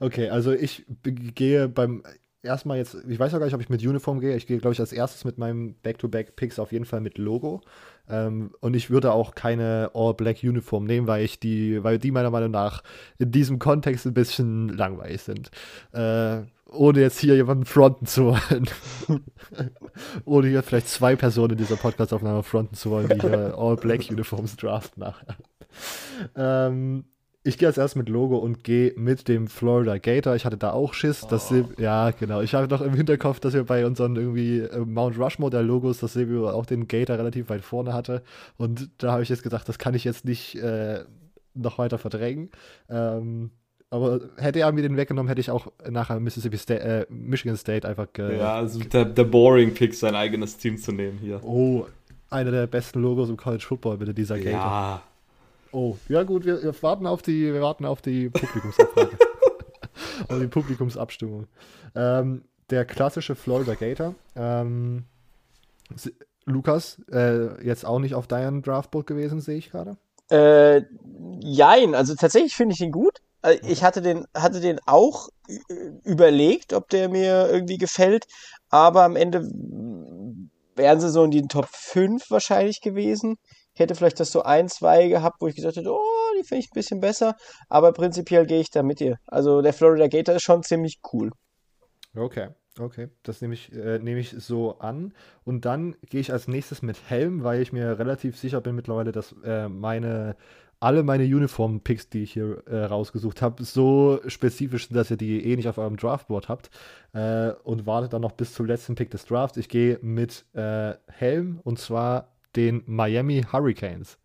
okay, also ich gehe beim erstmal jetzt, ich weiß auch gar nicht, ob ich mit Uniform gehe. Ich gehe, glaube ich, als erstes mit meinem Back-to-Back-Picks auf jeden Fall mit Logo. Ähm, und ich würde auch keine All-Black-Uniform nehmen, weil ich die, weil die meiner Meinung nach in diesem Kontext ein bisschen langweilig sind. Äh, ohne jetzt hier jemanden fronten zu wollen. ohne hier vielleicht zwei Personen in dieser Podcast-Aufnahme fronten zu wollen, die hier All-Black-Uniforms draften nachher. Ähm, ich gehe als erstes mit Logo und gehe mit dem Florida Gator. Ich hatte da auch Schiss. Dass Oh. sie, ja, genau. Ich habe noch im Hinterkopf, dass wir bei unseren irgendwie äh, Mount Rushmore der Logos, dass Silvio auch den Gator relativ weit vorne hatte. Und da habe ich jetzt gedacht, das kann ich jetzt nicht äh, noch weiter verdrängen. Ähm, aber hätte er mir den weggenommen, hätte ich auch nachher Mississippi State, äh, Michigan State einfach ge ja, also der, der Boring Pick, sein eigenes Team zu nehmen hier. Oh, einer der besten Logos im College Football, bitte, dieser Gator. Ja, Oh, ja gut, wir, wir warten auf die, wir warten auf die Publikumsabfrage. auf die Publikumsabstimmung. Ähm, der klassische Florida Gator. Ähm, Lukas, äh, jetzt auch nicht auf deinem Draftboard gewesen, sehe ich gerade. Äh, jein, also tatsächlich finde ich ihn gut. Äh, Ich hatte den, hatte den auch überlegt, ob der mir irgendwie gefällt, aber am Ende wären sie so in den Top 5 wahrscheinlich gewesen. Ich hätte vielleicht das so ein, zwei gehabt, wo ich gesagt hätte, oh, die finde ich ein bisschen besser, aber prinzipiell gehe ich da mit dir. Also der Florida Gator ist schon ziemlich cool. Okay, okay. Das nehme ich, äh, nehme ich so an. Und dann gehe ich als nächstes mit Helm, weil ich mir relativ sicher bin mittlerweile, dass äh, meine alle meine Uniform-Picks, die ich hier äh, rausgesucht habe, so spezifisch sind, dass ihr die eh nicht auf eurem Draftboard habt. Äh, und wartet dann noch bis zum letzten Pick des Drafts. Ich gehe mit äh, Helm und zwar den Miami Hurricanes.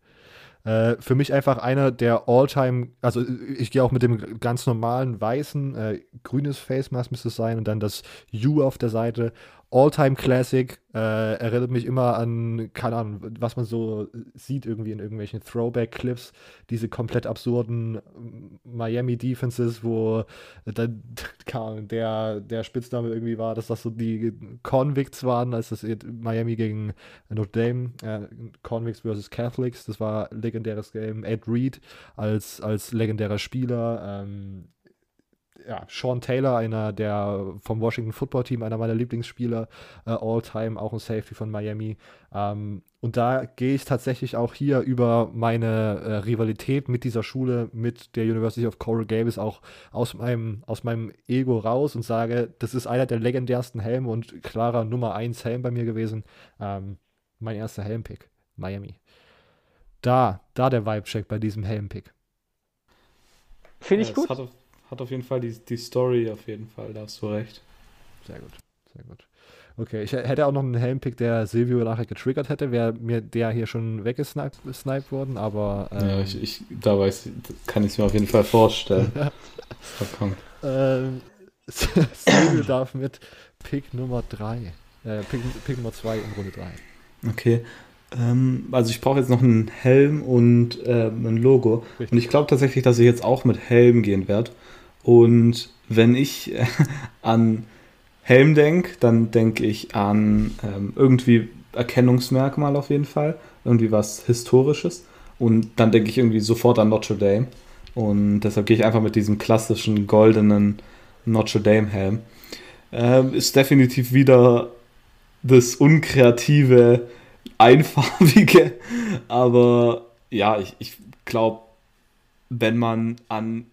Äh, für mich einfach einer der All-Time, also ich gehe auch mit dem ganz normalen weißen, äh, grünes Face Mask müsste es sein und dann das U auf der Seite. All-Time Classic, äh, erinnert mich immer an, keine Ahnung, was man so sieht irgendwie in irgendwelchen Throwback-Clips, diese komplett absurden ähm, Miami Defenses, wo dann der, der Spitzname irgendwie war, dass das so die Convicts waren, als das Miami gegen Notre Dame, äh, Convicts versus Catholics, das war legendäres Game. Ed Reed als, als legendärer Spieler, ähm, ja, Sean Taylor, einer der vom Washington Football Team, einer meiner Lieblingsspieler, äh, all-time, auch ein Safety von Miami. Ähm, und da gehe ich tatsächlich auch hier über meine äh, Rivalität mit dieser Schule, mit der University of Coral Gables auch aus meinem, aus meinem Ego raus und sage, das ist einer der legendärsten Helme und klarer Nummer 1 Helm bei mir gewesen. Ähm, mein erster Helmpick, Miami. Da, da der Vibe-Check bei diesem Helmpick. Finde ich Ja, gut. Es hat auf, jeden Fall die, die Story, auf jeden Fall, da hast du recht. Sehr gut, sehr gut. Okay, ich hätte auch noch einen Helmpick, der Silvio nachher getriggert hätte, wäre mir der hier schon weggesniped sniped worden, aber ähm, Ja, ich, ich, da weiß, kann ich es mir auf jeden Fall vorstellen. ähm, Silvio darf mit Pick Nummer 3, äh, Pick, Pick Nummer 2 in Runde 3. Okay. Ähm, also ich brauche jetzt noch einen Helm und ähm, ein Logo. Richtig. Und ich glaube tatsächlich, dass ich jetzt auch mit Helm gehen werde. Und wenn ich äh, an Helm denke, dann denke ich an ähm, irgendwie Erkennungsmerkmal auf jeden Fall. Irgendwie was Historisches. Und dann denke ich irgendwie sofort an Notre Dame. Und deshalb gehe ich einfach mit diesem klassischen goldenen Notre Dame Helm. Ähm, ist definitiv wieder das unkreative, einfarbige. Aber ja, ich, ich glaube, wenn man an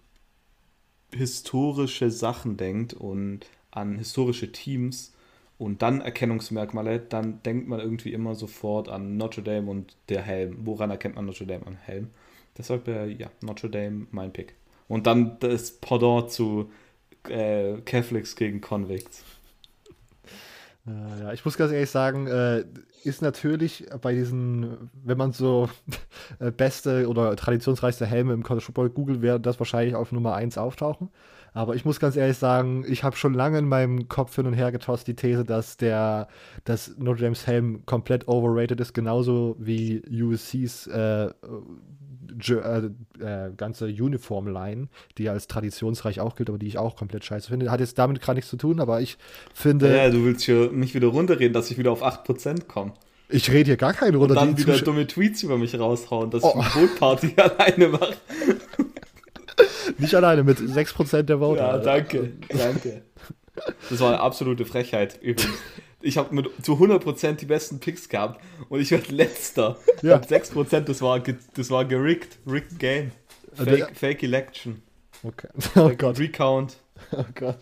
historische Sachen denkt und an historische Teams und dann Erkennungsmerkmale, dann denkt man irgendwie immer sofort an Notre Dame und der Helm. Woran erkennt man Notre Dame an Helm? Deshalb, ja, Notre Dame mein Pick. Und dann das Pendant zu äh, Catholics gegen Convicts. Äh, ja, ich muss ganz ehrlich sagen, äh, ist natürlich bei diesen, wenn man so äh, beste oder traditionsreichste Helme im College Football googelt, wäre das wahrscheinlich auf Nummer 1 auftauchen. Aber ich muss ganz ehrlich sagen, ich habe schon lange in meinem Kopf hin und her getost die These, dass der, dass Notre Dame's Helm komplett overrated ist, genauso wie USC's äh, äh, äh, ganze Uniform-Line, die als traditionsreich auch gilt, aber die ich auch komplett scheiße finde. Hat jetzt damit gerade nichts zu tun, aber ich finde. Ja, du willst hier mich wieder runterreden, dass ich wieder auf 8% komme. Ich rede hier gar keinen runter. Und dann wieder dumme Tweets über mich raushauen, dass oh. ich eine Bootparty alleine mache. Nicht alleine, mit 6% der Vote. Ja, danke, danke. Das war eine absolute Frechheit übrigens ich habe zu 100% die besten Picks gehabt und ich werde letzter. Ja. Und 6% das war, das war gerickt, rigged Game. Fake, also, Fake Election. Okay. Oh Gott. Recount. Oh Gott.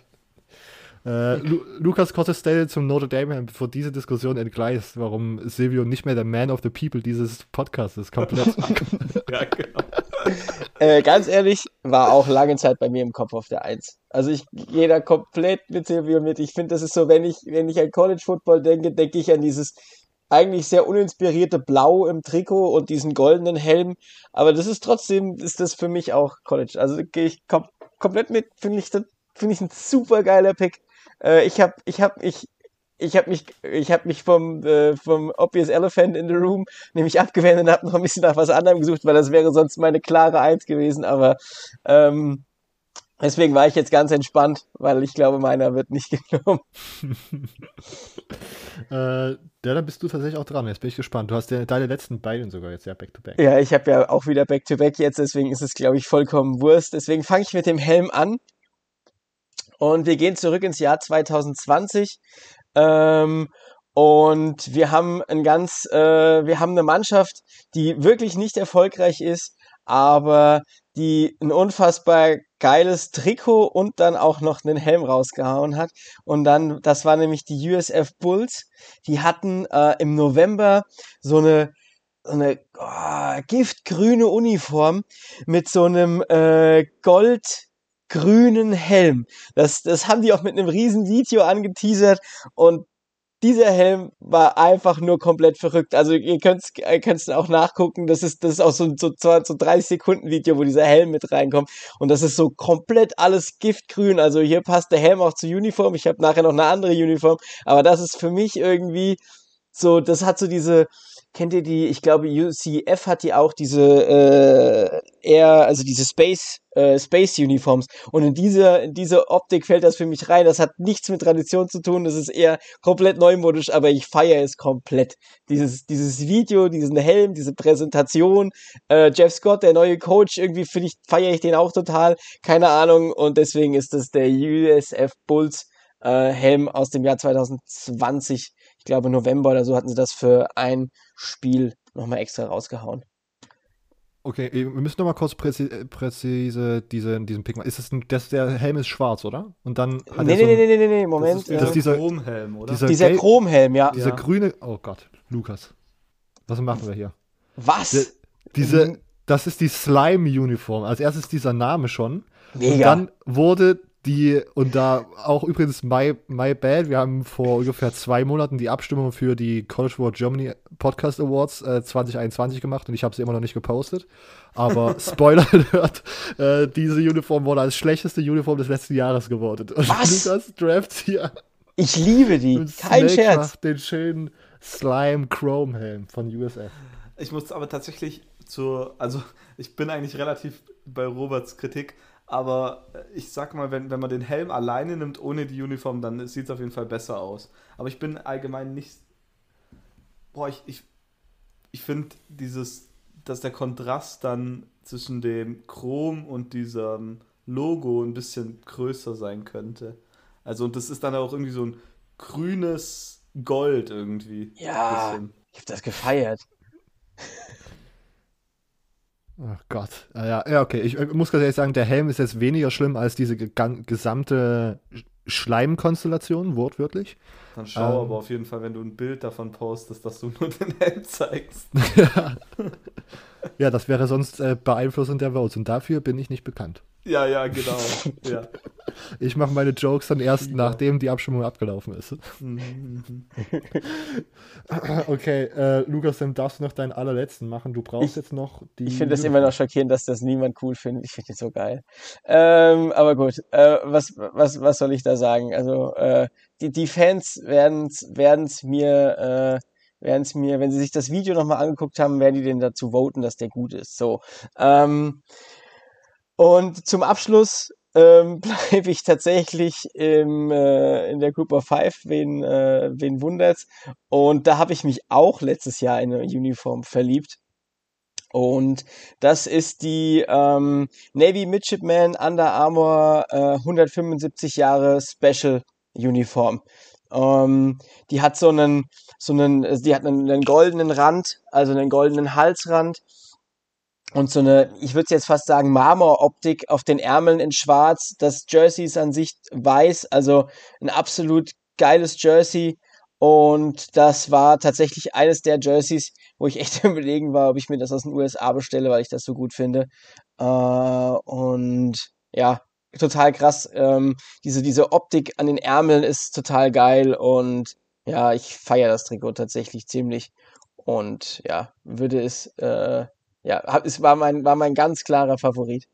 Äh, Lu Lukas Cottestelle zum Notre Dame, bevor diese Diskussion entgleist, warum Silvio nicht mehr der Man of the People dieses Podcasts ist, komplett. ja, genau. äh, ganz ehrlich, war auch lange Zeit bei mir im Kopf auf der Eins. Also ich gehe da komplett mit Silvio mit. Ich finde, das ist so, wenn ich, wenn ich an College Football denke, denke ich an dieses eigentlich sehr uninspirierte Blau im Trikot und diesen goldenen Helm. Aber das ist trotzdem, ist das für mich auch College. Also gehe ich kom komplett mit, finde ich, finde ich ein super geiler Pick. Äh, ich habe ich hab, ich, ich habe mich, ich hab mich vom, äh, vom Obvious Elephant in the Room nämlich abgewendet und habe noch ein bisschen nach was anderem gesucht, weil das wäre sonst meine klare Eins gewesen. Aber ähm, deswegen war ich jetzt ganz entspannt, weil ich glaube, meiner wird nicht genommen. äh, ja, dann bist du tatsächlich auch dran. Jetzt bin ich gespannt. Du hast ja deine letzten beiden sogar jetzt ja back-to-back. -back. Ja, ich habe ja auch wieder back-to-back -back jetzt, deswegen ist es, glaube ich, vollkommen Wurst. Deswegen fange ich mit dem Helm an. Und wir gehen zurück ins Jahr 2020. Ähm, und wir haben ein ganz, äh, wir haben eine Mannschaft, die wirklich nicht erfolgreich ist, aber die ein unfassbar geiles Trikot und dann auch noch einen Helm rausgehauen hat. Und dann, das war nämlich die USF Bulls. Die hatten äh, im November so eine so eine oh, giftgrüne Uniform mit so einem äh, Gold grünen Helm. Das, das haben die auch mit einem riesen Video angeteasert und dieser Helm war einfach nur komplett verrückt. Also ihr könnt es auch nachgucken. Das ist, das ist auch so ein so, so 30 Sekunden Video, wo dieser Helm mit reinkommt. Und das ist so komplett alles giftgrün. Also hier passt der Helm auch zur Uniform. Ich habe nachher noch eine andere Uniform. Aber das ist für mich irgendwie so, das hat so diese, kennt ihr die, ich glaube, UCF hat die auch diese äh, eher, also diese Space, äh, Space Uniforms. Und in diese, in diese Optik fällt das für mich rein. Das hat nichts mit Tradition zu tun, das ist eher komplett neumodisch, aber ich feiere es komplett. Dieses, dieses Video, diesen Helm, diese Präsentation, äh, Jeff Scott, der neue Coach, irgendwie finde ich, feiere ich den auch total. Keine Ahnung. Und deswegen ist das der USF Bulls äh, Helm aus dem Jahr 2020 glaube November oder so hatten sie das für ein Spiel nochmal extra rausgehauen. Okay, wir müssen nochmal kurz präzise, äh, präzise diese, diesen Pick machen. Ist das, ein, das, der Helm ist schwarz, oder? Und dann hat nee, nee, so ein, nee, nee, nee, nee, Moment. Das ist, das ist dieser Chromhelm, oder? Dieser, dieser Chromhelm, ja. Dieser ja. grüne, oh Gott, Lukas. Was machen wir hier? Was? Der, diese, das ist die Slime-Uniform. Als erstes dieser Name schon. Mega. Und dann wurde die, und da auch übrigens my, my bad, wir haben vor ungefähr zwei Monaten die Abstimmung für die College World Germany Podcast Awards äh, 2021 gemacht und ich habe sie immer noch nicht gepostet. Aber Spoiler alert, äh, diese Uniform wurde als schlechteste Uniform des letzten Jahres gewotet. Und Was? Lukas Draft hier. Ich liebe die, kein Scherz. Den schönen Slime Chrome Helm von USF. Ich muss aber tatsächlich zur, also ich bin eigentlich relativ bei Roberts Kritik, aber ich sag mal, wenn, wenn man den Helm alleine nimmt, ohne die Uniform, dann sieht es auf jeden Fall besser aus. Aber ich bin allgemein nicht. Boah, ich, ich, ich finde dieses dass der Kontrast dann zwischen dem Chrom und diesem Logo ein bisschen größer sein könnte. Also, und das ist dann auch irgendwie so ein grünes Gold irgendwie. Ja, ich habe das gefeiert. Ach Gott. Ah, ja, ja, okay. Ich, ich muss ganz ehrlich sagen, der Helm ist jetzt weniger schlimm als diese gesamte Schleimkonstellation, wortwörtlich. Dann schau ähm, aber auf jeden Fall, wenn du ein Bild davon postest, dass du nur den Helm zeigst. ja, das wäre sonst äh, beeinflussend der Votes und dafür bin ich nicht bekannt. Ja, ja, genau. Ja. Ich mache meine Jokes dann erst, ja. nachdem die Abstimmung abgelaufen ist. Mhm, mhm. okay, äh, Lukas, dann darfst du noch deinen allerletzten machen. Du brauchst ich, jetzt noch die. Ich finde das immer noch schockierend, dass das niemand cool findet. Ich finde die so geil. Ähm, aber gut, äh, was, was, was soll ich da sagen? Also, äh, die, die Fans werden es mir. Äh, werden es mir, wenn sie sich das Video nochmal angeguckt haben, werden die den dazu voten, dass der gut ist. So. Ähm, und zum Abschluss ähm, bleibe ich tatsächlich im, äh, in der Group of Five, wen, äh, wen wundert's. Und da habe ich mich auch letztes Jahr in eine Uniform verliebt. Und das ist die ähm, Navy Midshipman Under Armour äh, 175 Jahre Special Uniform. Ähm, die hat so einen, so einen, die hat einen, einen goldenen Rand, also einen goldenen Halsrand und so eine, ich würde jetzt fast sagen, Marmoroptik auf den Ärmeln in schwarz. Das Jersey ist an sich weiß, also ein absolut geiles Jersey. Und das war tatsächlich eines der Jerseys, wo ich echt überlegen war, ob ich mir das aus den USA bestelle, weil ich das so gut finde. Äh, und ja, total krass. Ähm, diese, diese Optik an den Ärmeln ist total geil und ja, ich feiere das Trikot tatsächlich ziemlich. Und ja, würde es äh, ja, es war mein, war mein ganz klarer Favorit.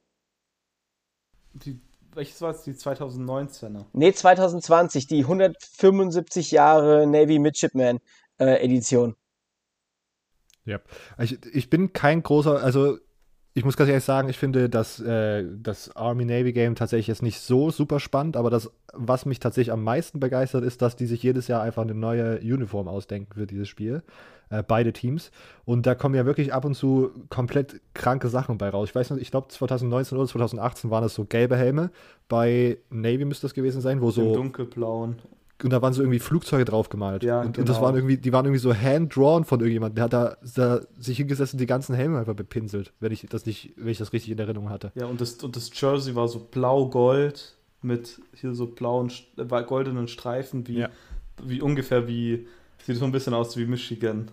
Die, welches war es? Die 2019er? Nee, 2020, die 175 Jahre Navy Midshipman äh, Edition. Ja, ich, ich bin kein großer, also ich muss ganz ehrlich sagen, ich finde das, äh, das Army-Navy-Game tatsächlich jetzt nicht so super spannend, aber das, was mich tatsächlich am meisten begeistert, ist, dass die sich jedes Jahr einfach eine neue Uniform ausdenken für dieses Spiel. Äh, beide Teams. Und da kommen ja wirklich ab und zu komplett kranke Sachen bei raus. Ich weiß nicht, ich glaube 2019 oder 2018 waren das so gelbe Helme. Bei Navy müsste das gewesen sein, wo so. Im dunkelblauen und da waren so irgendwie Flugzeuge draufgemalt. Ja, und, genau. und das genau. waren irgendwie, die waren irgendwie so hand-drawn von irgendjemandem. Der hat da, da sich hingesessen die ganzen Helme einfach bepinselt, wenn ich das nicht, wenn ich das richtig in Erinnerung hatte. Ja, und das, und das Jersey war so blau-gold mit hier so blauen, äh, goldenen Streifen, wie, ja. wie ungefähr wie, sieht so ein bisschen aus wie Michigan.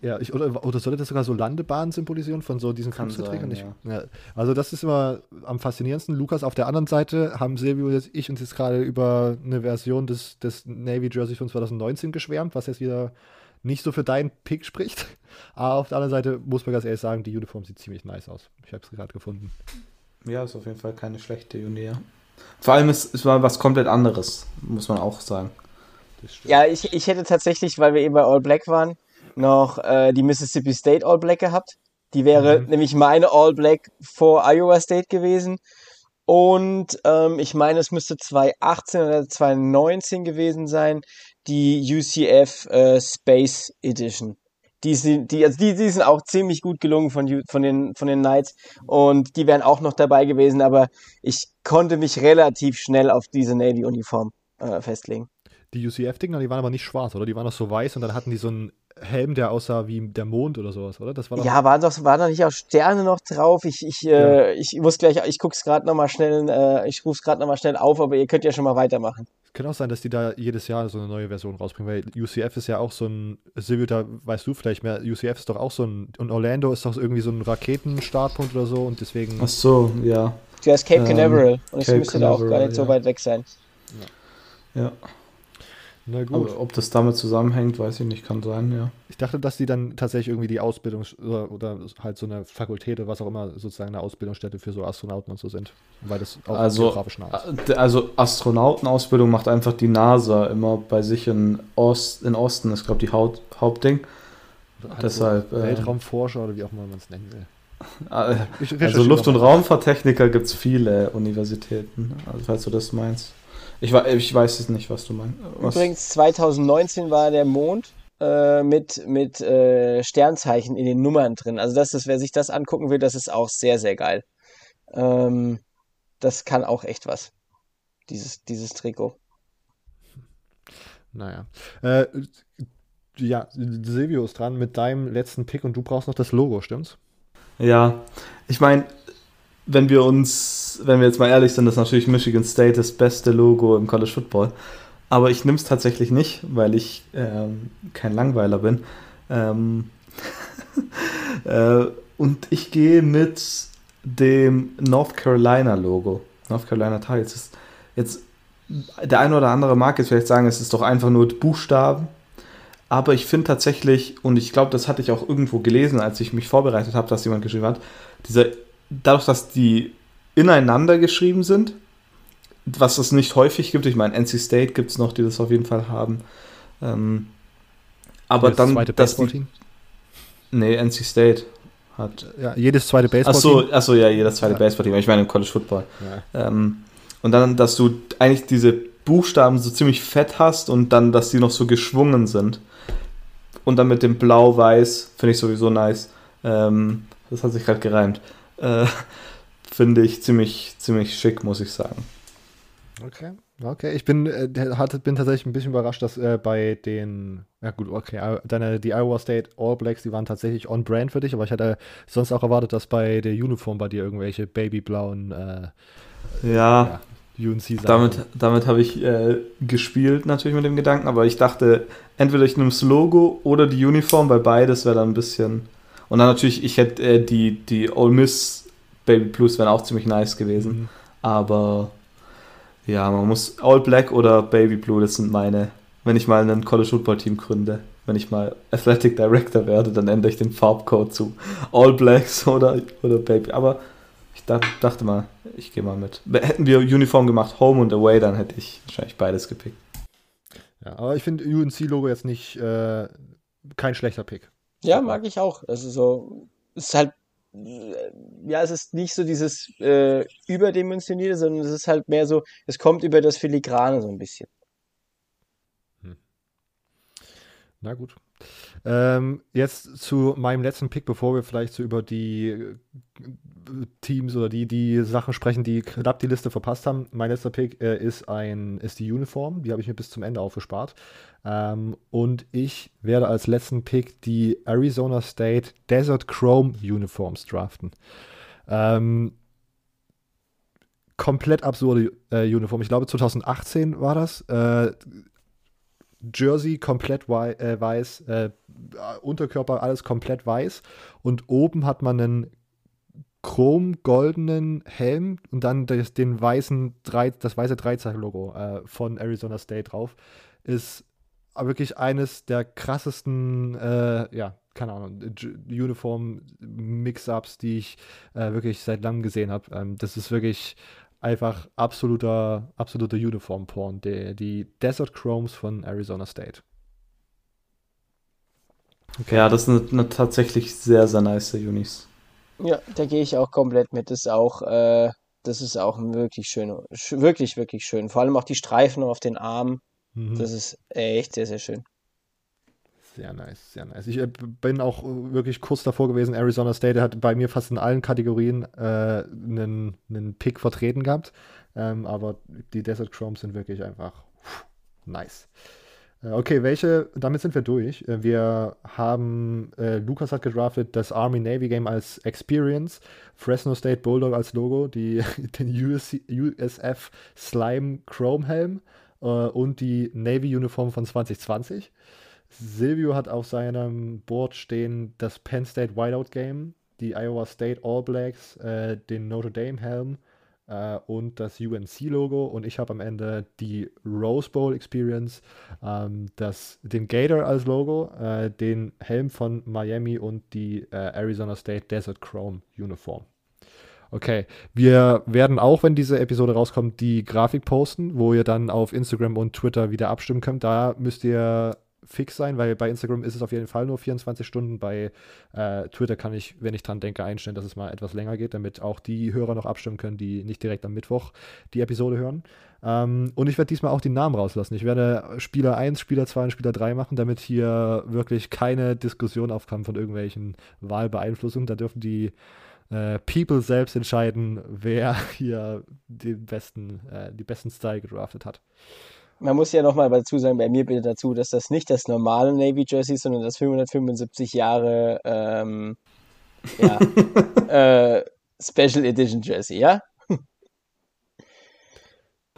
Ja, ich, oder, oder sollte das sogar so Landebahnen symbolisieren von so diesen Flugzeugträgern? Ja. Ja, also das ist immer am faszinierendsten. Lukas, auf der anderen Seite haben Silvio und ich uns jetzt gerade über eine Version des, des Navy Jersey von 2019 geschwärmt, was jetzt wieder nicht so für deinen Pick spricht. Aber auf der anderen Seite muss man ganz ehrlich sagen, die Uniform sieht ziemlich nice aus. Ich habe es gerade gefunden. Ja, ist auf jeden Fall keine schlechte Uni. Vor allem ist es war was komplett anderes, muss man auch sagen. Ja, ich, ich hätte tatsächlich, weil wir eben bei All Black waren, noch äh, die Mississippi State All Black gehabt. Die wäre mhm. nämlich meine All Black vor Iowa State gewesen. Und ähm, ich meine, es müsste 2018 oder 2019 gewesen sein, die UCF äh, Space Edition. Die sind, die, also die, die sind auch ziemlich gut gelungen von, von, den, von den Knights und die wären auch noch dabei gewesen, aber ich konnte mich relativ schnell auf diese Navy-Uniform äh, festlegen. Die UCF-Dinger, die waren aber nicht schwarz, oder? Die waren noch so weiß und dann hatten die so ein Helm, der aussah wie der Mond oder sowas, oder? Das war ja, waren doch, waren nicht auch Sterne noch drauf. Ich, ich, ja. äh, ich muss gleich, ich guck's gerade nochmal schnell, äh, ich ruf's gerade nochmal schnell auf, aber ihr könnt ja schon mal weitermachen. Es kann auch sein, dass die da jedes Jahr so eine neue Version rausbringen, weil UCF ist ja auch so ein, Silvio, da weißt du vielleicht mehr, UCF ist doch auch so ein, und Orlando ist doch irgendwie so ein Raketenstartpunkt oder so und deswegen. Ach so, ja. Du hast Cape ähm, Canaveral und es müsste da auch gar nicht ja. so weit weg sein. Ja. ja. Na gut. Aber ob das damit zusammenhängt, weiß ich nicht, kann sein, ja. Ich dachte, dass die dann tatsächlich irgendwie die Ausbildung oder, oder halt so eine Fakultät oder was auch immer sozusagen eine Ausbildungsstätte für so Astronauten und so sind, weil das auch also, geografisch nah ist. Äh, also Astronautenausbildung macht einfach die NASA immer bei sich in, Ost, in Osten, ist glaube ich die Haupt, Hauptding. Halt Deshalb, so Weltraumforscher äh, oder wie auch immer man es nennen will. Äh, also Luft- und Raumfahrttechniker gibt es viele Universitäten, also falls du das meinst. Ich, ich weiß es nicht, was du meinst. Was? Übrigens, 2019 war der Mond äh, mit, mit äh, Sternzeichen in den Nummern drin. Also das ist, wer sich das angucken will, das ist auch sehr, sehr geil. Ähm, das kann auch echt was, dieses, dieses Trikot. Naja. Äh, ja, Silvio ist dran mit deinem letzten Pick und du brauchst noch das Logo, stimmt's? Ja, ich meine, wenn wir uns, wenn wir jetzt mal ehrlich sind, ist natürlich Michigan State das beste Logo im College Football. Aber ich nehme es tatsächlich nicht, weil ich ähm, kein Langweiler bin. Ähm äh, und ich gehe mit dem North Carolina Logo. North Carolina Tigers ist jetzt der eine oder andere mag jetzt vielleicht sagen, es ist doch einfach nur Buchstaben. Aber ich finde tatsächlich, und ich glaube, das hatte ich auch irgendwo gelesen, als ich mich vorbereitet habe, dass jemand geschrieben hat, dieser, dadurch, dass die ineinander geschrieben sind, was es nicht häufig gibt, ich meine, NC State gibt es noch, die das auf jeden Fall haben. Ähm, aber das dann. Zweite das Baseballteam? Nee, NC State hat. Ja, jedes zweite Baseballteam. Achso, achso, ja, jedes zweite ja. Baseballteam. Ich meine im College Football. Ja. Ähm, und dann, dass du eigentlich diese Buchstaben so ziemlich fett hast und dann, dass die noch so geschwungen sind. Und dann mit dem Blau-Weiß, finde ich sowieso nice. Ähm, das hat sich gerade gereimt. Äh, finde ich ziemlich, ziemlich schick, muss ich sagen. Okay. Okay, ich bin, äh, bin tatsächlich ein bisschen überrascht, dass äh, bei den, ja gut, okay, deine, die Iowa State All Blacks, die waren tatsächlich on brand für dich, aber ich hätte sonst auch erwartet, dass bei der Uniform bei dir irgendwelche babyblauen äh, ja, ja UNC Damit, damit habe ich äh, gespielt, natürlich mit dem Gedanken, aber ich dachte, entweder ich nehme das Logo oder die Uniform, weil beides wäre dann ein bisschen. Und dann natürlich, ich hätte äh, die, die Ole Miss Baby Blues wären auch ziemlich nice gewesen, mhm. aber ja, man muss All Black oder Baby Blue, das sind meine. Wenn ich mal ein College Football Team gründe, wenn ich mal Athletic Director werde, dann ändere ich den Farbcode zu All Blacks oder, oder Baby. Aber ich dachte mal, ich gehe mal mit. Hätten wir Uniform gemacht, Home und Away, dann hätte ich wahrscheinlich beides gepickt. Ja, aber ich finde UNC-Logo jetzt nicht äh, kein schlechter Pick. Ja, mag ich auch. Also so, ist halt ja, es ist nicht so dieses äh, überdimensionierte, sondern es ist halt mehr so, es kommt über das Filigrane so ein bisschen. Hm. Na gut. Ähm, jetzt zu meinem letzten Pick, bevor wir vielleicht so über die äh, Teams oder die, die Sachen sprechen, die knapp die Liste verpasst haben. Mein letzter Pick äh, ist, ein, ist die Uniform. Die habe ich mir bis zum Ende aufgespart. Ähm, und ich werde als letzten Pick die Arizona State Desert Chrome Uniforms draften. Ähm, komplett absurde äh, Uniform. Ich glaube 2018 war das. Äh, Jersey komplett wei äh, weiß, äh, Unterkörper alles komplett weiß und oben hat man einen chrom-goldenen Helm und dann das, den weißen drei, das weiße Dreizack-Logo äh, von Arizona State drauf. Ist wirklich eines der krassesten, äh, ja, keine Ahnung, Uniform-Mix-Ups, die ich äh, wirklich seit langem gesehen habe. Ähm, das ist wirklich einfach absoluter, absoluter Uniform-Porn, die, die Desert Chromes von Arizona State. Okay. Ja, das sind eine, tatsächlich sehr, sehr nice Unis. Ja, da gehe ich auch komplett mit. Das ist auch, äh, das ist auch wirklich schön, wirklich, wirklich schön. Vor allem auch die Streifen auf den Armen. Mhm. Das ist echt sehr, sehr schön. Sehr nice, sehr nice. Ich äh, bin auch wirklich kurz davor gewesen. Arizona State hat bei mir fast in allen Kategorien äh, einen, einen Pick vertreten gehabt. Ähm, aber die Desert Chromes sind wirklich einfach pff, nice. Äh, okay, welche, damit sind wir durch. Äh, wir haben, äh, Lukas hat gedraftet das Army-Navy Game als Experience, Fresno State Bulldog als Logo, die, den USC, USF Slime Chrome Helm äh, und die Navy-Uniform von 2020. Silvio hat auf seinem Board stehen das Penn State Whiteout Game, die Iowa State All Blacks, äh, den Notre Dame Helm äh, und das UNC-Logo und ich habe am Ende die Rose Bowl Experience, ähm, das, den Gator als Logo, äh, den Helm von Miami und die äh, Arizona State Desert Chrome Uniform. Okay, wir werden auch, wenn diese Episode rauskommt, die Grafik posten, wo ihr dann auf Instagram und Twitter wieder abstimmen könnt. Da müsst ihr fix sein, weil bei Instagram ist es auf jeden Fall nur 24 Stunden. Bei äh, Twitter kann ich, wenn ich dran denke, einstellen, dass es mal etwas länger geht, damit auch die Hörer noch abstimmen können, die nicht direkt am Mittwoch die Episode hören. Ähm, und ich werde diesmal auch die Namen rauslassen. Ich werde Spieler 1, Spieler 2 und Spieler 3 machen, damit hier wirklich keine Diskussion aufkam von irgendwelchen Wahlbeeinflussungen. Da dürfen die äh, People selbst entscheiden, wer hier den besten, äh, die besten Style gedraftet hat. Man muss ja nochmal dazu sagen, bei mir bitte dazu, dass das nicht das normale Navy Jersey ist, sondern das 575 Jahre ähm, ja, äh, Special Edition Jersey, ja?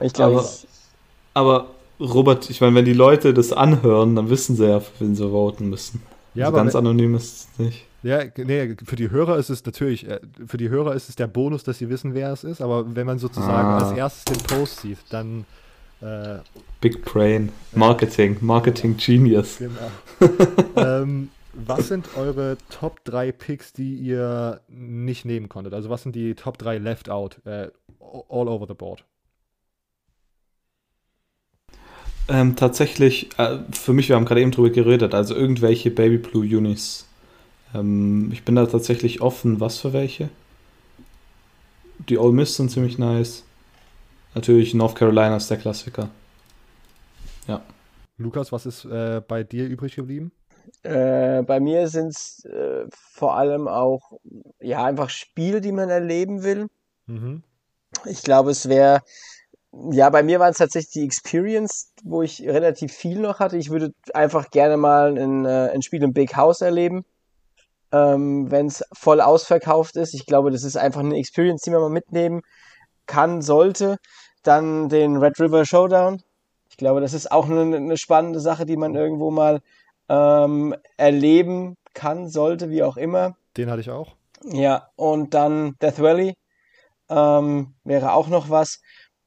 ich glaube, aber, aber Robert, ich meine, wenn die Leute das anhören, dann wissen sie ja, für wen sie voten müssen. Ja, also aber ganz anonym ist es nicht. Ja, nee, für die Hörer ist es natürlich, äh, für die Hörer ist es der Bonus, dass sie wissen, wer es ist, aber wenn man sozusagen ah. als erstes den Post sieht, dann. Äh, Big Brain, Marketing, Marketing Genius. Genau. ähm, was sind eure Top 3 Picks, die ihr nicht nehmen konntet? Also, was sind die Top 3 Left Out, äh, all over the board? Ähm, tatsächlich, äh, für mich, wir haben gerade eben drüber geredet, also irgendwelche Baby Blue Unis ähm, ich bin da tatsächlich offen, was für welche. Die Ole Miss sind ziemlich nice. Natürlich North Carolina ist der Klassiker. Ja. Lukas, was ist äh, bei dir übrig geblieben? Äh, bei mir sind es äh, vor allem auch ja einfach Spiele, die man erleben will. Mhm. Ich glaube, es wäre ja, bei mir waren es tatsächlich die Experience, wo ich relativ viel noch hatte. Ich würde einfach gerne mal ein, äh, ein Spiel im Big House erleben ähm, wenn es voll ausverkauft ist. Ich glaube, das ist einfach eine Experience, die man mal mitnehmen kann, sollte. Dann den Red River Showdown. Ich glaube, das ist auch eine, eine spannende Sache, die man irgendwo mal ähm, erleben kann, sollte, wie auch immer. Den hatte ich auch. Ja, und dann Death Valley ähm, wäre auch noch was.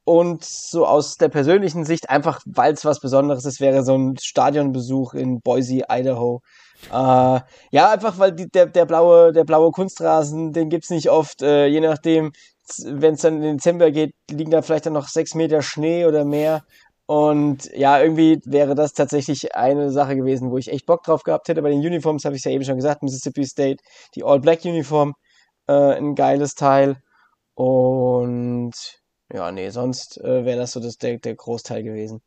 Und so aus der persönlichen Sicht, einfach weil es was Besonderes ist, wäre so ein Stadionbesuch in Boise, Idaho. Äh, ja, einfach weil die, der, der, blaue, der blaue Kunstrasen, den gibt's nicht oft. Äh, je nachdem, wenn es dann in den Dezember geht, liegen da vielleicht dann noch sechs Meter Schnee oder mehr. Und ja, irgendwie wäre das tatsächlich eine Sache gewesen, wo ich echt Bock drauf gehabt hätte. Bei den Uniforms habe ich ja eben schon gesagt, Mississippi State, die All-Black-Uniform, äh, ein geiles Teil. Und ja, nee, sonst äh, wäre das so das, der, der Großteil gewesen.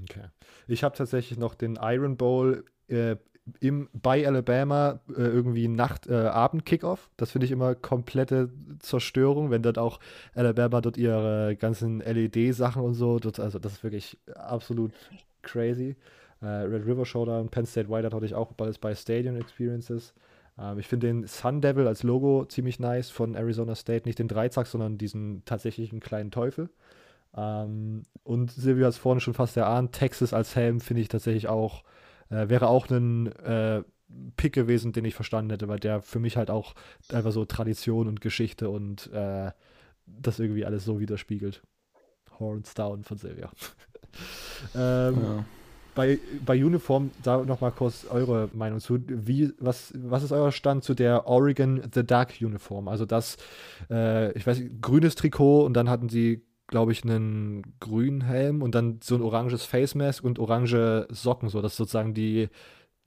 Okay. Ich habe tatsächlich noch den Iron Bowl äh, im, bei Alabama äh, irgendwie Nacht-Abend-Kickoff. Äh, das finde ich immer komplette Zerstörung, wenn dort auch Alabama dort ihre ganzen LED-Sachen und so, dort, also das ist wirklich absolut crazy. Äh, Red River Showdown, Penn State Whiteout hatte ich auch beides bei Stadium Experiences. Ähm, ich finde den Sun Devil als Logo ziemlich nice von Arizona State. Nicht den Dreizack, sondern diesen tatsächlichen kleinen Teufel. Ähm, und Silvia hat es vorhin schon fast erahnt, Texas als Helm finde ich tatsächlich auch äh, wäre auch ein äh, Pick gewesen, den ich verstanden hätte, weil der für mich halt auch einfach so Tradition und Geschichte und äh, das irgendwie alles so widerspiegelt. Horns Down von Silvia. ähm, ja. Bei, bei Uniform, da nochmal kurz eure Meinung zu. Wie, was, was ist euer Stand zu der Oregon The Dark Uniform? Also das, äh, ich weiß nicht, grünes Trikot und dann hatten sie glaube ich, einen grünen Helm und dann so ein oranges Face Mask und orange Socken, so dass sozusagen die,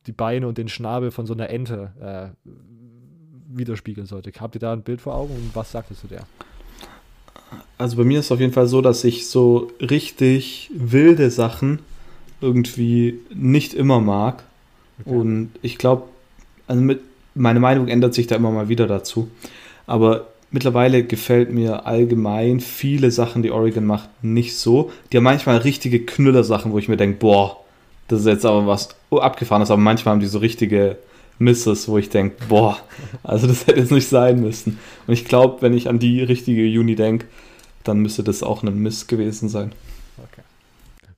die Beine und den Schnabel von so einer Ente äh, widerspiegeln sollte. Habt ihr da ein Bild vor Augen und was sagtest du der? Also bei mir ist es auf jeden Fall so, dass ich so richtig wilde Sachen irgendwie nicht immer mag. Okay. Und ich glaube, also mit, meine Meinung ändert sich da immer mal wieder dazu. Aber Mittlerweile gefällt mir allgemein viele Sachen, die Oregon macht, nicht so. Die haben manchmal richtige Knüller-Sachen, wo ich mir denke, boah, das ist jetzt aber was abgefahrenes, aber manchmal haben die so richtige Misses, wo ich denke, boah, also das hätte jetzt nicht sein müssen. Und ich glaube, wenn ich an die richtige Juni denke, dann müsste das auch ein Miss gewesen sein. Okay.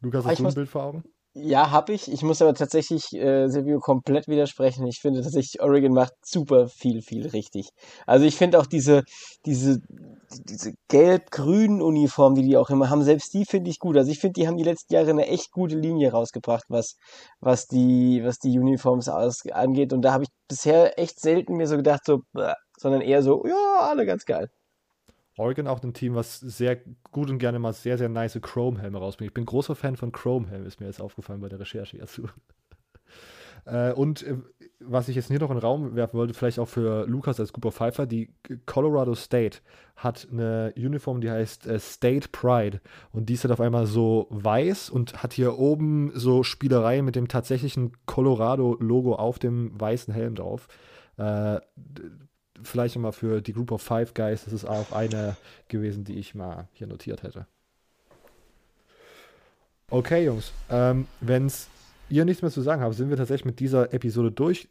Lukas, hast du ein Bild vor Augen? Ja, habe ich. Ich muss aber tatsächlich äh, Silvio komplett widersprechen. Ich finde tatsächlich, Oregon macht super viel, viel richtig. Also ich finde auch diese, diese, diese gelb-grünen Uniformen, die die auch immer haben, selbst die finde ich gut. Also ich finde, die haben die letzten Jahre eine echt gute Linie rausgebracht, was, was die, was die Uniforms aus, angeht. Und da habe ich bisher echt selten mir so gedacht, so, sondern eher so, ja, alle ganz geil. Oregon auch ein Team, was sehr gut und gerne mal sehr, sehr nice Chrome-Helme rausbringt. Ich bin großer Fan von Chrome-Helmen, ist mir jetzt aufgefallen bei der Recherche dazu. Äh, und äh, was ich jetzt hier noch in den Raum werfen wollte, vielleicht auch für Lukas als Cooper Pfeiffer, die Colorado State hat eine Uniform, die heißt äh, State Pride und die ist halt auf einmal so weiß und hat hier oben so Spielereien mit dem tatsächlichen Colorado-Logo auf dem weißen Helm drauf. Vielleicht nochmal für die Group of Five Guys, das ist auch eine gewesen, die ich mal hier notiert hätte. Okay, Jungs, ähm, wenn ihr nichts mehr zu sagen habt, sind wir tatsächlich mit dieser Episode durch.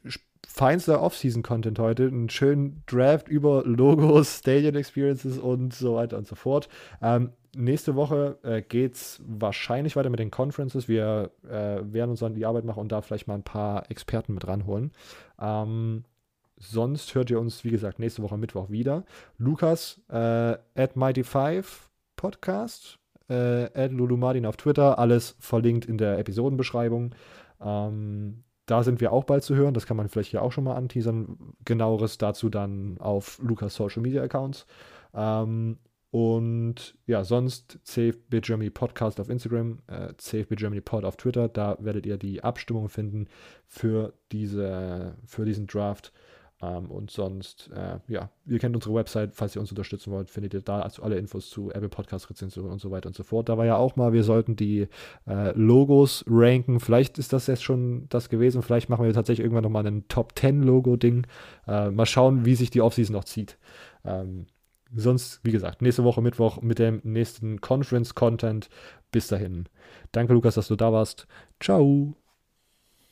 Feinster Off-Season-Content heute. Einen schönen Draft über Logos, Stadion Experiences und so weiter und so fort. Ähm, nächste Woche äh, geht es wahrscheinlich weiter mit den Conferences. Wir äh, werden uns dann die Arbeit machen und da vielleicht mal ein paar Experten mit ranholen. Ähm, sonst hört ihr uns, wie gesagt, nächste Woche Mittwoch wieder. Lukas äh, at Mighty5 Podcast äh, Lulumadin auf Twitter, alles verlinkt in der Episodenbeschreibung. Ähm, da sind wir auch bald zu hören, das kann man vielleicht hier auch schon mal anteasern. Genaueres dazu dann auf Lukas Social Media Accounts. Ähm, und ja, sonst CFB Germany Podcast auf Instagram, äh, CFB Germany Pod auf Twitter. Da werdet ihr die Abstimmung finden für, diese, für diesen Draft. Ähm, und sonst, äh, ja, ihr kennt unsere Website, falls ihr uns unterstützen wollt, findet ihr da also alle Infos zu Apple Podcast Rezensionen und so weiter und so fort. Da war ja auch mal, wir sollten die äh, Logos ranken. Vielleicht ist das jetzt schon das gewesen. Vielleicht machen wir tatsächlich irgendwann nochmal ein Top 10 Logo-Ding. Äh, mal schauen, wie sich die Offseason noch zieht. Ähm, sonst, wie gesagt, nächste Woche Mittwoch mit dem nächsten Conference-Content. Bis dahin. Danke, Lukas, dass du da warst. Ciao.